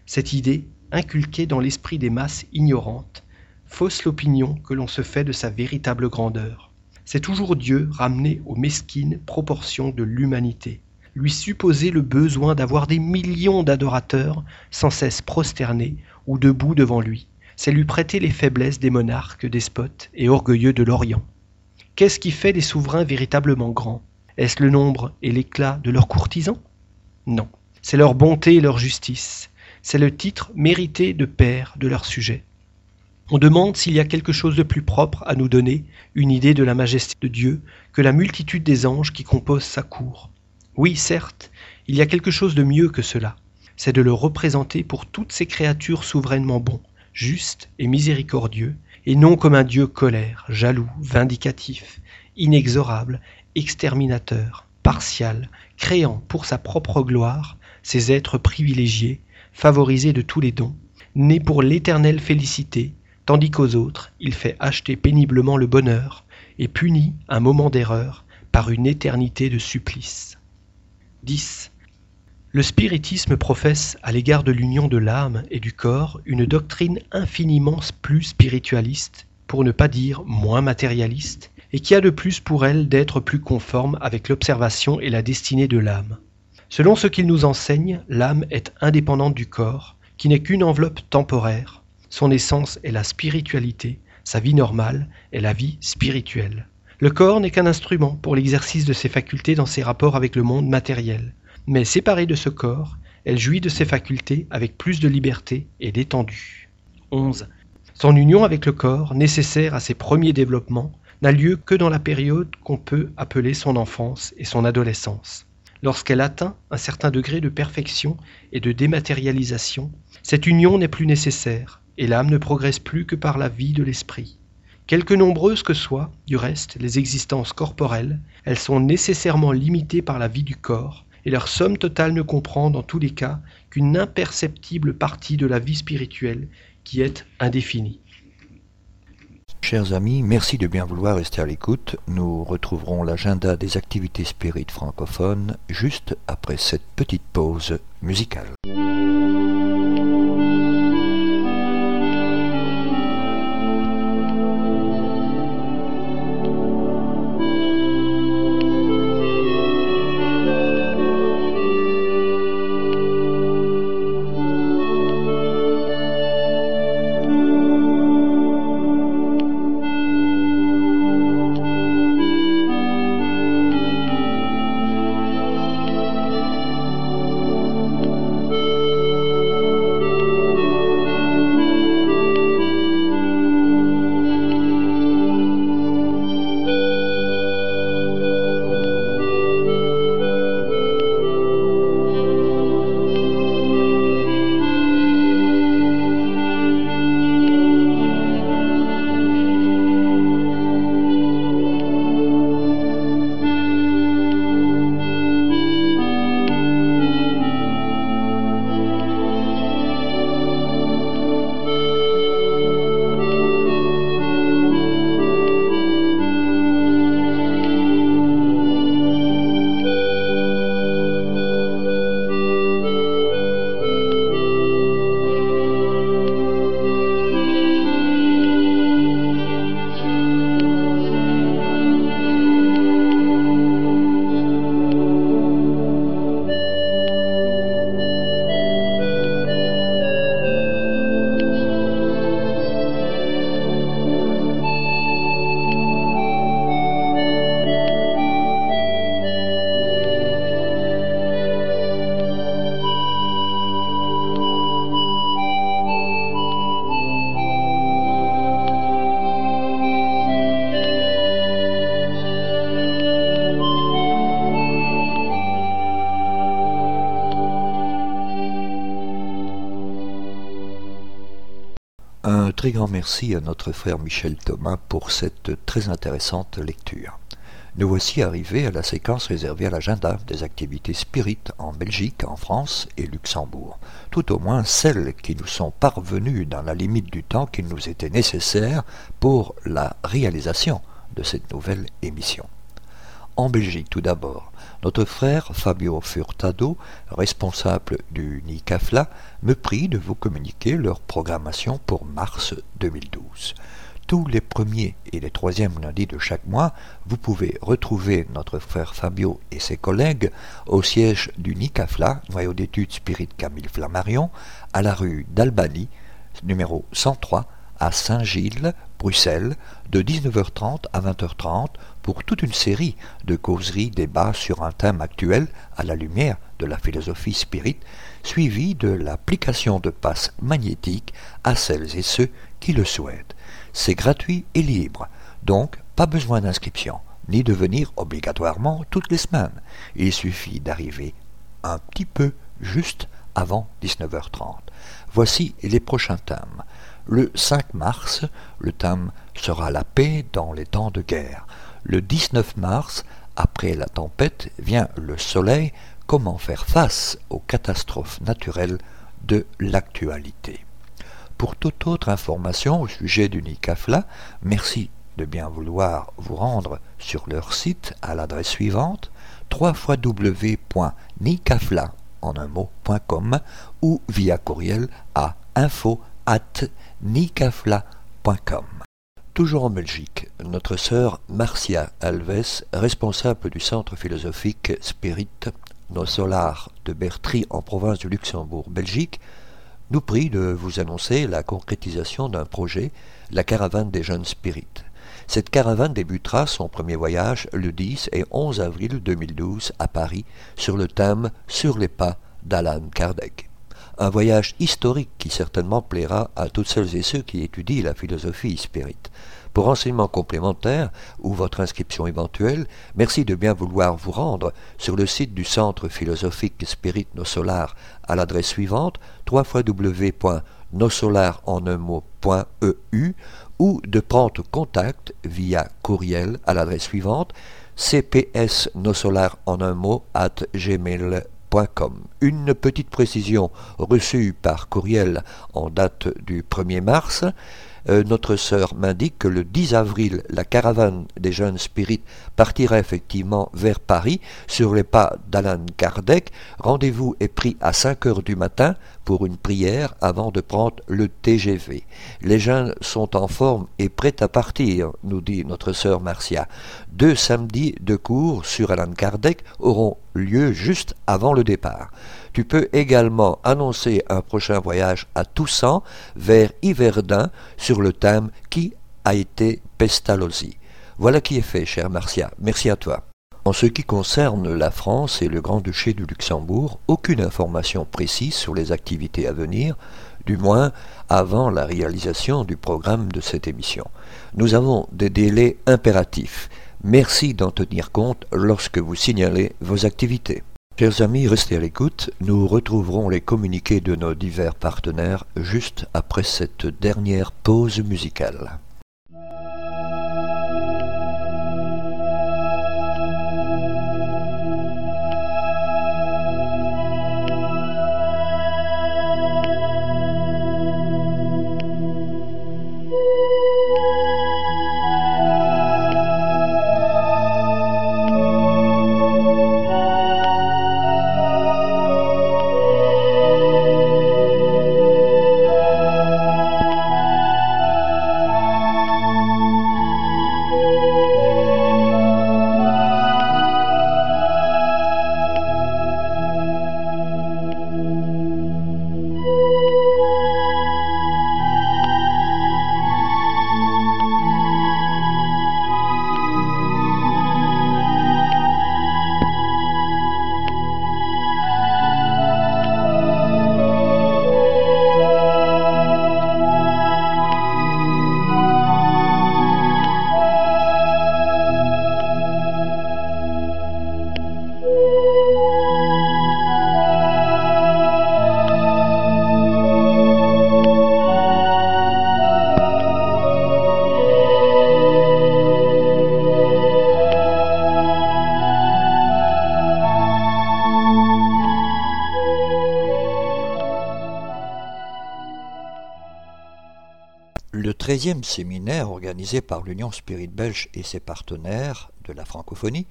Cette idée, inculquée dans l'esprit des masses ignorantes, fausse l'opinion que l'on se fait de sa véritable grandeur. C'est toujours Dieu ramené aux mesquines proportions de l'humanité, lui supposer le besoin d'avoir des millions d'adorateurs sans cesse prosternés ou debout devant lui, c'est lui prêter les faiblesses des monarques despotes et orgueilleux de l'Orient. Qu'est-ce qui fait les souverains véritablement grands? Est-ce le nombre et l'éclat de leurs courtisans? Non, c'est leur bonté et leur justice, c'est le titre mérité de père de leurs sujets. On demande s'il y a quelque chose de plus propre à nous donner une idée de la majesté de Dieu que la multitude des anges qui composent sa cour. Oui, certes, Il y a quelque chose de mieux que cela. C'est de le représenter pour toutes ces créatures souverainement bon, juste et miséricordieux, et non comme un Dieu colère, jaloux, vindicatif, inexorable, exterminateur, partial, créant pour sa propre gloire ces êtres privilégiés, favorisés de tous les dons, nés pour l'éternelle félicité, tandis qu'aux autres il fait acheter péniblement le bonheur, et punit un moment d'erreur par une éternité de supplice. 10. Le spiritisme professe à l'égard de l'union de l'âme et du corps une doctrine infiniment plus spiritualiste, pour ne pas dire moins matérialiste, et qui a de plus pour elle d'être plus conforme avec l'observation et la destinée de l'âme. Selon ce qu'il nous enseigne, l'âme est indépendante du corps, qui n'est qu'une enveloppe temporaire. Son essence est la spiritualité, sa vie normale est la vie spirituelle. Le corps n'est qu'un instrument pour l'exercice de ses facultés dans ses rapports avec le monde matériel. Mais séparée de ce corps, elle jouit de ses facultés avec plus de liberté et d'étendue. 11. Son union avec le corps, nécessaire à ses premiers développements, n'a lieu que dans la période qu'on peut appeler son enfance et son adolescence. Lorsqu'elle atteint un certain degré de perfection et de dématérialisation, cette union n'est plus nécessaire, et l'âme ne progresse plus que par la vie de l'esprit. Quelque nombreuses que soient, du reste, les existences corporelles, elles sont nécessairement limitées par la vie du corps, et leur somme totale ne comprend dans tous les cas qu'une imperceptible partie de la vie spirituelle qui est indéfinie. Chers amis, merci de bien vouloir rester à l'écoute. Nous retrouverons l'agenda des activités spirites francophones juste après cette petite pause musicale. Grand merci à notre frère Michel Thomas pour cette très intéressante lecture. Nous voici arrivés à la séquence réservée à l'agenda des activités spirites en Belgique, en France et Luxembourg, tout au moins celles qui nous sont parvenues dans la limite du temps qu'il nous était nécessaire pour la réalisation de cette nouvelle émission. En Belgique tout d'abord, notre frère Fabio Furtado, responsable du NICAFLA, me prie de vous communiquer leur programmation pour mars 2012. Tous les premiers et les troisièmes lundis de chaque mois, vous pouvez retrouver notre frère Fabio et ses collègues au siège du NICAFLA, noyau d'études Spirit Camille Flammarion, à la rue d'Albany, numéro 103, à Saint-Gilles, Bruxelles, de 19h30 à 20h30 pour toute une série de causeries, débats sur un thème actuel à la lumière de la philosophie spirit, suivi de l'application de passes magnétiques à celles et ceux qui le souhaitent. C'est gratuit et libre, donc pas besoin d'inscription, ni de venir obligatoirement toutes les semaines. Il suffit d'arriver un petit peu juste avant 19h30. Voici les prochains thèmes. Le 5 mars, le thème sera la paix dans les temps de guerre. Le 19 mars, après la tempête, vient le soleil, comment faire face aux catastrophes naturelles de l'actualité? Pour toute autre information au sujet du NICAFLA, merci de bien vouloir vous rendre sur leur site à l'adresse suivante www.nicafla en un mot.com ou via courriel à info at nicafla.com. Toujours en Belgique, notre sœur Marcia Alves, responsable du centre philosophique Spirit Nos Solar de Bertry en province du Luxembourg, Belgique, nous prie de vous annoncer la concrétisation d'un projet, la caravane des jeunes spirites. Cette caravane débutera son premier voyage le 10 et 11 avril 2012 à Paris sur le thème Sur les pas d'Alan Kardec. Un voyage historique qui certainement plaira à toutes celles et ceux qui étudient la philosophie spirit. Pour renseignements complémentaires ou votre inscription éventuelle, merci de bien vouloir vous rendre sur le site du Centre philosophique Spirit Nos Solar à l'adresse suivante www.nosolar.eu ou de prendre contact via courriel à l'adresse suivante cpsnosolar Une petite précision reçue par courriel en date du 1er mars. Euh, notre sœur m'indique que le 10 avril, la caravane des jeunes spirites partira effectivement vers Paris sur les pas d'Alan Kardec. Rendez-vous est pris à 5 heures du matin pour une prière avant de prendre le TGV. Les jeunes sont en forme et prêts à partir, nous dit notre sœur Marcia. Deux samedis de cours sur Alan Kardec auront lieu juste avant le départ. Tu peux également annoncer un prochain voyage à Toussaint vers Yverdun sur le thème Qui a été Pestalozzi Voilà qui est fait, cher Marcia. Merci à toi. En ce qui concerne la France et le Grand-Duché du Luxembourg, aucune information précise sur les activités à venir, du moins avant la réalisation du programme de cette émission. Nous avons des délais impératifs. Merci d'en tenir compte lorsque vous signalez vos activités. Chers amis, restez à l'écoute. Nous retrouverons les communiqués de nos divers partenaires juste après cette dernière pause musicale. 13e séminaire organisé par l'Union Spirit Belge et ses partenaires de la francophonie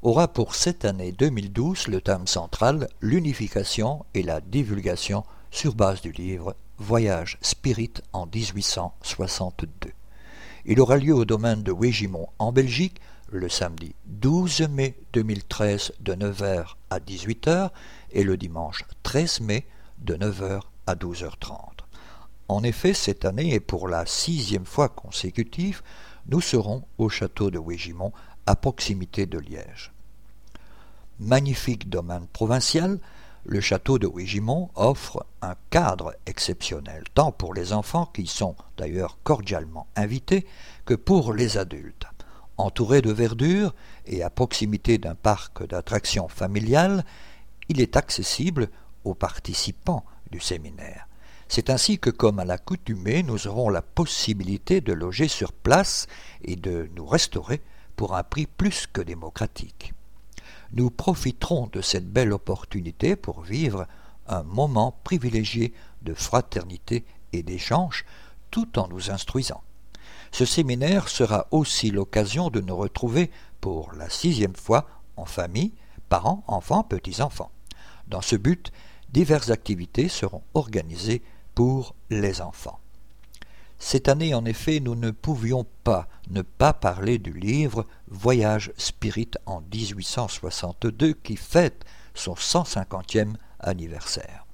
aura pour cette année 2012 le thème central l'unification et la divulgation sur base du livre Voyage Spirit en 1862. Il aura lieu au domaine de Wégimont en Belgique le samedi 12 mai 2013 de 9h à 18h et le dimanche 13 mai de 9h à 12h30. En effet, cette année et pour la sixième fois consécutive, nous serons au château de Wégimont, à proximité de Liège. Magnifique domaine provincial, le château de Wégimont offre un cadre exceptionnel, tant pour les enfants, qui sont d'ailleurs cordialement invités, que pour les adultes. Entouré de verdure et à proximité d'un parc d'attractions familiales, il est accessible aux participants du séminaire. C'est ainsi que, comme à l'accoutumée, nous aurons la possibilité de loger sur place et de nous restaurer pour un prix plus que démocratique. Nous profiterons de cette belle opportunité pour vivre un moment privilégié de fraternité et d'échange tout en nous instruisant. Ce séminaire sera aussi l'occasion de nous retrouver pour la sixième fois en famille, parents, enfants, petits-enfants. Dans ce but, diverses activités seront organisées pour les enfants. Cette année, en effet, nous ne pouvions pas ne pas parler du livre Voyage Spirit en 1862 qui fête son 150e anniversaire.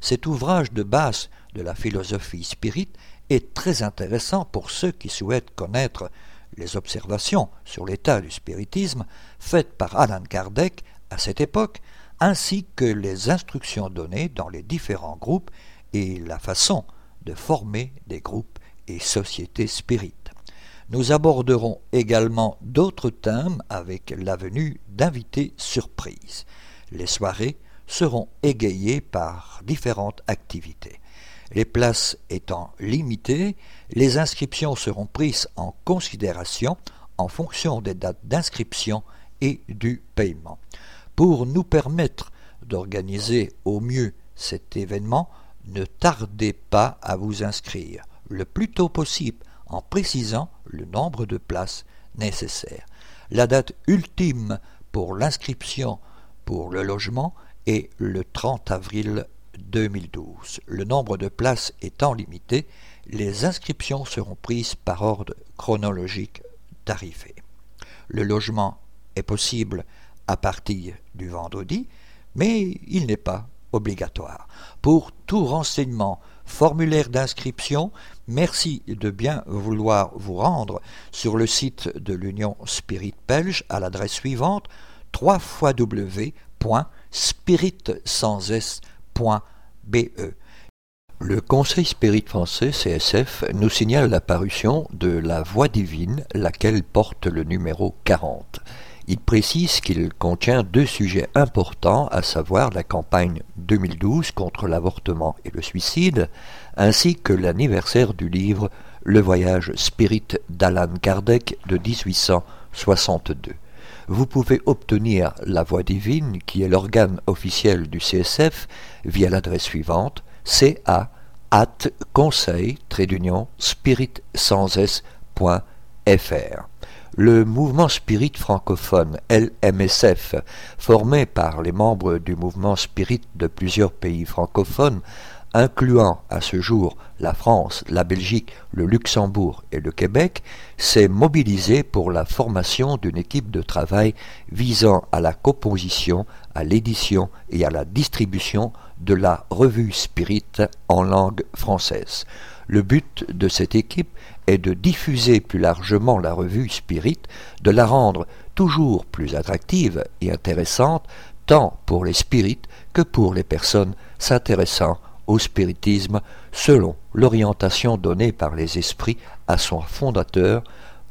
Cet ouvrage de base de la philosophie spirit est très intéressant pour ceux qui souhaitent connaître les observations sur l'état du spiritisme faites par Alan Kardec à cette époque, ainsi que les instructions données dans les différents groupes et la façon de former des groupes et sociétés spirites. Nous aborderons également d'autres thèmes avec la venue d'invités surprises. Les soirées seront égayées par différentes activités. Les places étant limitées, les inscriptions seront prises en considération en fonction des dates d'inscription et du paiement. Pour nous permettre d'organiser au mieux cet événement, ne tardez pas à vous inscrire le plus tôt possible en précisant le nombre de places nécessaires. La date ultime pour l'inscription pour le logement est le 30 avril 2012. Le nombre de places étant limité, les inscriptions seront prises par ordre chronologique d'arrivée. Le logement est possible à partir du vendredi, mais il n'est pas obligatoire. Pour tout renseignement, formulaire d'inscription, merci de bien vouloir vous rendre sur le site de l'Union Spirit Belge à l'adresse suivante www.spirit.be. Le Conseil Spirit français CSF nous signale la parution de La Voix divine, laquelle porte le numéro 40. Il précise qu'il contient deux sujets importants, à savoir la campagne 2012 contre l'avortement et le suicide, ainsi que l'anniversaire du livre Le voyage spirit d'Alan Kardec de 1862. Vous pouvez obtenir la voix divine, qui est l'organe officiel du CSF, via l'adresse suivante ca at conseil spirit sans s.fr le mouvement spirit francophone LMSF, formé par les membres du mouvement spirit de plusieurs pays francophones, incluant à ce jour la France, la Belgique, le Luxembourg et le Québec, s'est mobilisé pour la formation d'une équipe de travail visant à la composition, à l'édition et à la distribution de la revue Spirit en langue française. Le but de cette équipe est de diffuser plus largement la revue Spirit, de la rendre toujours plus attractive et intéressante, tant pour les spirites que pour les personnes s'intéressant au spiritisme selon l'orientation donnée par les esprits à son fondateur,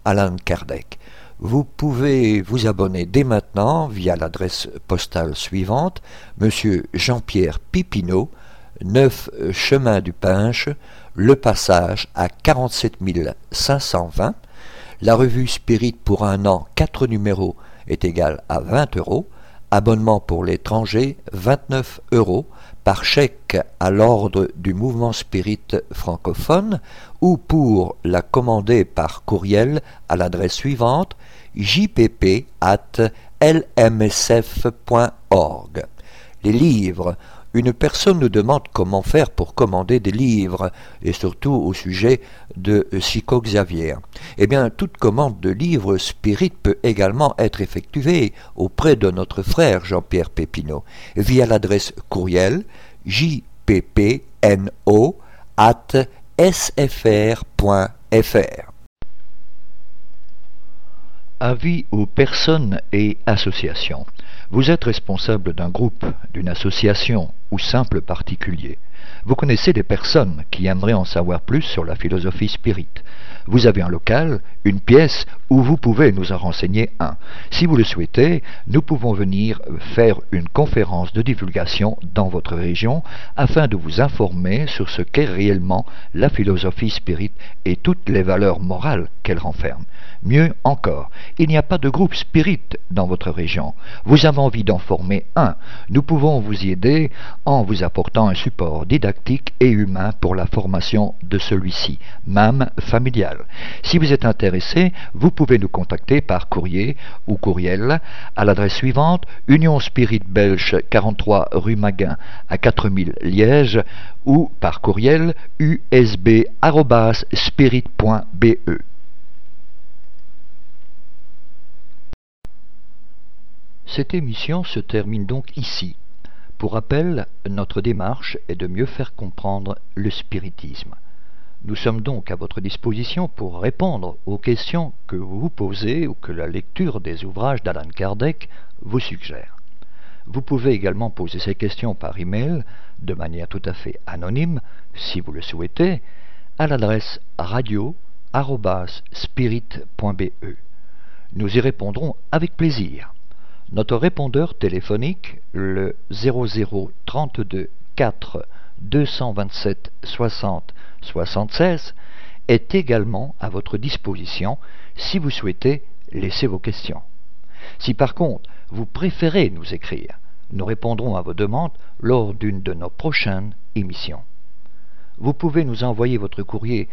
Alan Kardec. Vous pouvez vous abonner dès maintenant via l'adresse postale suivante, Monsieur Jean-Pierre Pipineau, 9 chemin du Pinche, le passage à 47 520. La revue Spirit pour un an, 4 numéros, est égale à 20 euros. Abonnement pour l'étranger, 29 euros par chèque à l'ordre du mouvement spirit francophone ou pour la commander par courriel à l'adresse suivante jpp at lmsf.org. Les livres une personne nous demande comment faire pour commander des livres, et surtout au sujet de Chico Xavier. Eh bien, toute commande de livres spirit peut également être effectuée auprès de notre frère Jean-Pierre Pépineau, via l'adresse courriel jppno at sfr.fr. Avis aux personnes et associations. Vous êtes responsable d'un groupe, d'une association ou simple particulier. Vous connaissez des personnes qui aimeraient en savoir plus sur la philosophie spirit. Vous avez un local, une pièce où vous pouvez nous en renseigner un. Si vous le souhaitez, nous pouvons venir faire une conférence de divulgation dans votre région afin de vous informer sur ce qu'est réellement la philosophie spirit et toutes les valeurs morales qu'elle renferme. Mieux encore, il n'y a pas de groupe spirit dans votre région. Vous avez envie d'en former un. Nous pouvons vous y aider en vous apportant un support didactique et humain pour la formation de celui-ci, même familial. Si vous êtes intéressé, vous pouvez nous contacter par courrier ou courriel à l'adresse suivante Union Spirit Belge 43 rue Maguin à 4000 Liège ou par courriel usb.spirit.be. Cette émission se termine donc ici. Pour rappel, notre démarche est de mieux faire comprendre le spiritisme. Nous sommes donc à votre disposition pour répondre aux questions que vous vous posez ou que la lecture des ouvrages d'Alan Kardec vous suggère. Vous pouvez également poser ces questions par email de manière tout à fait anonyme, si vous le souhaitez, à l'adresse radio@spirit.be. Nous y répondrons avec plaisir. Notre répondeur téléphonique, le 0032 4 227 60 76, est également à votre disposition si vous souhaitez laisser vos questions. Si par contre vous préférez nous écrire, nous répondrons à vos demandes lors d'une de nos prochaines émissions. Vous pouvez nous envoyer votre courrier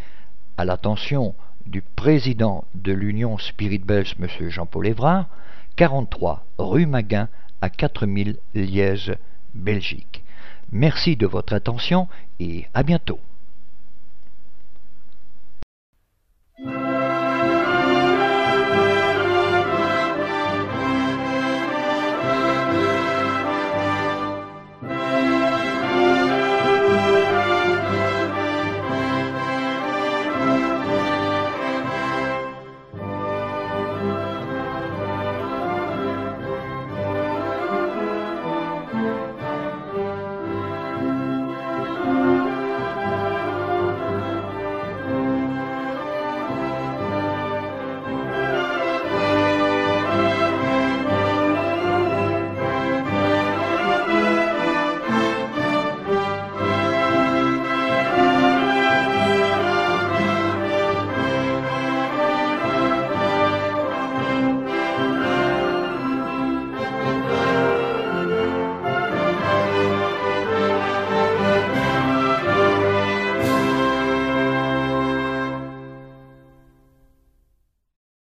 à l'attention du président de l'Union Spirit Belge, M. Jean-Paul Évrard, 43 rue Maguin à 4000 Liège, Belgique. Merci de votre attention et à bientôt. Thank you.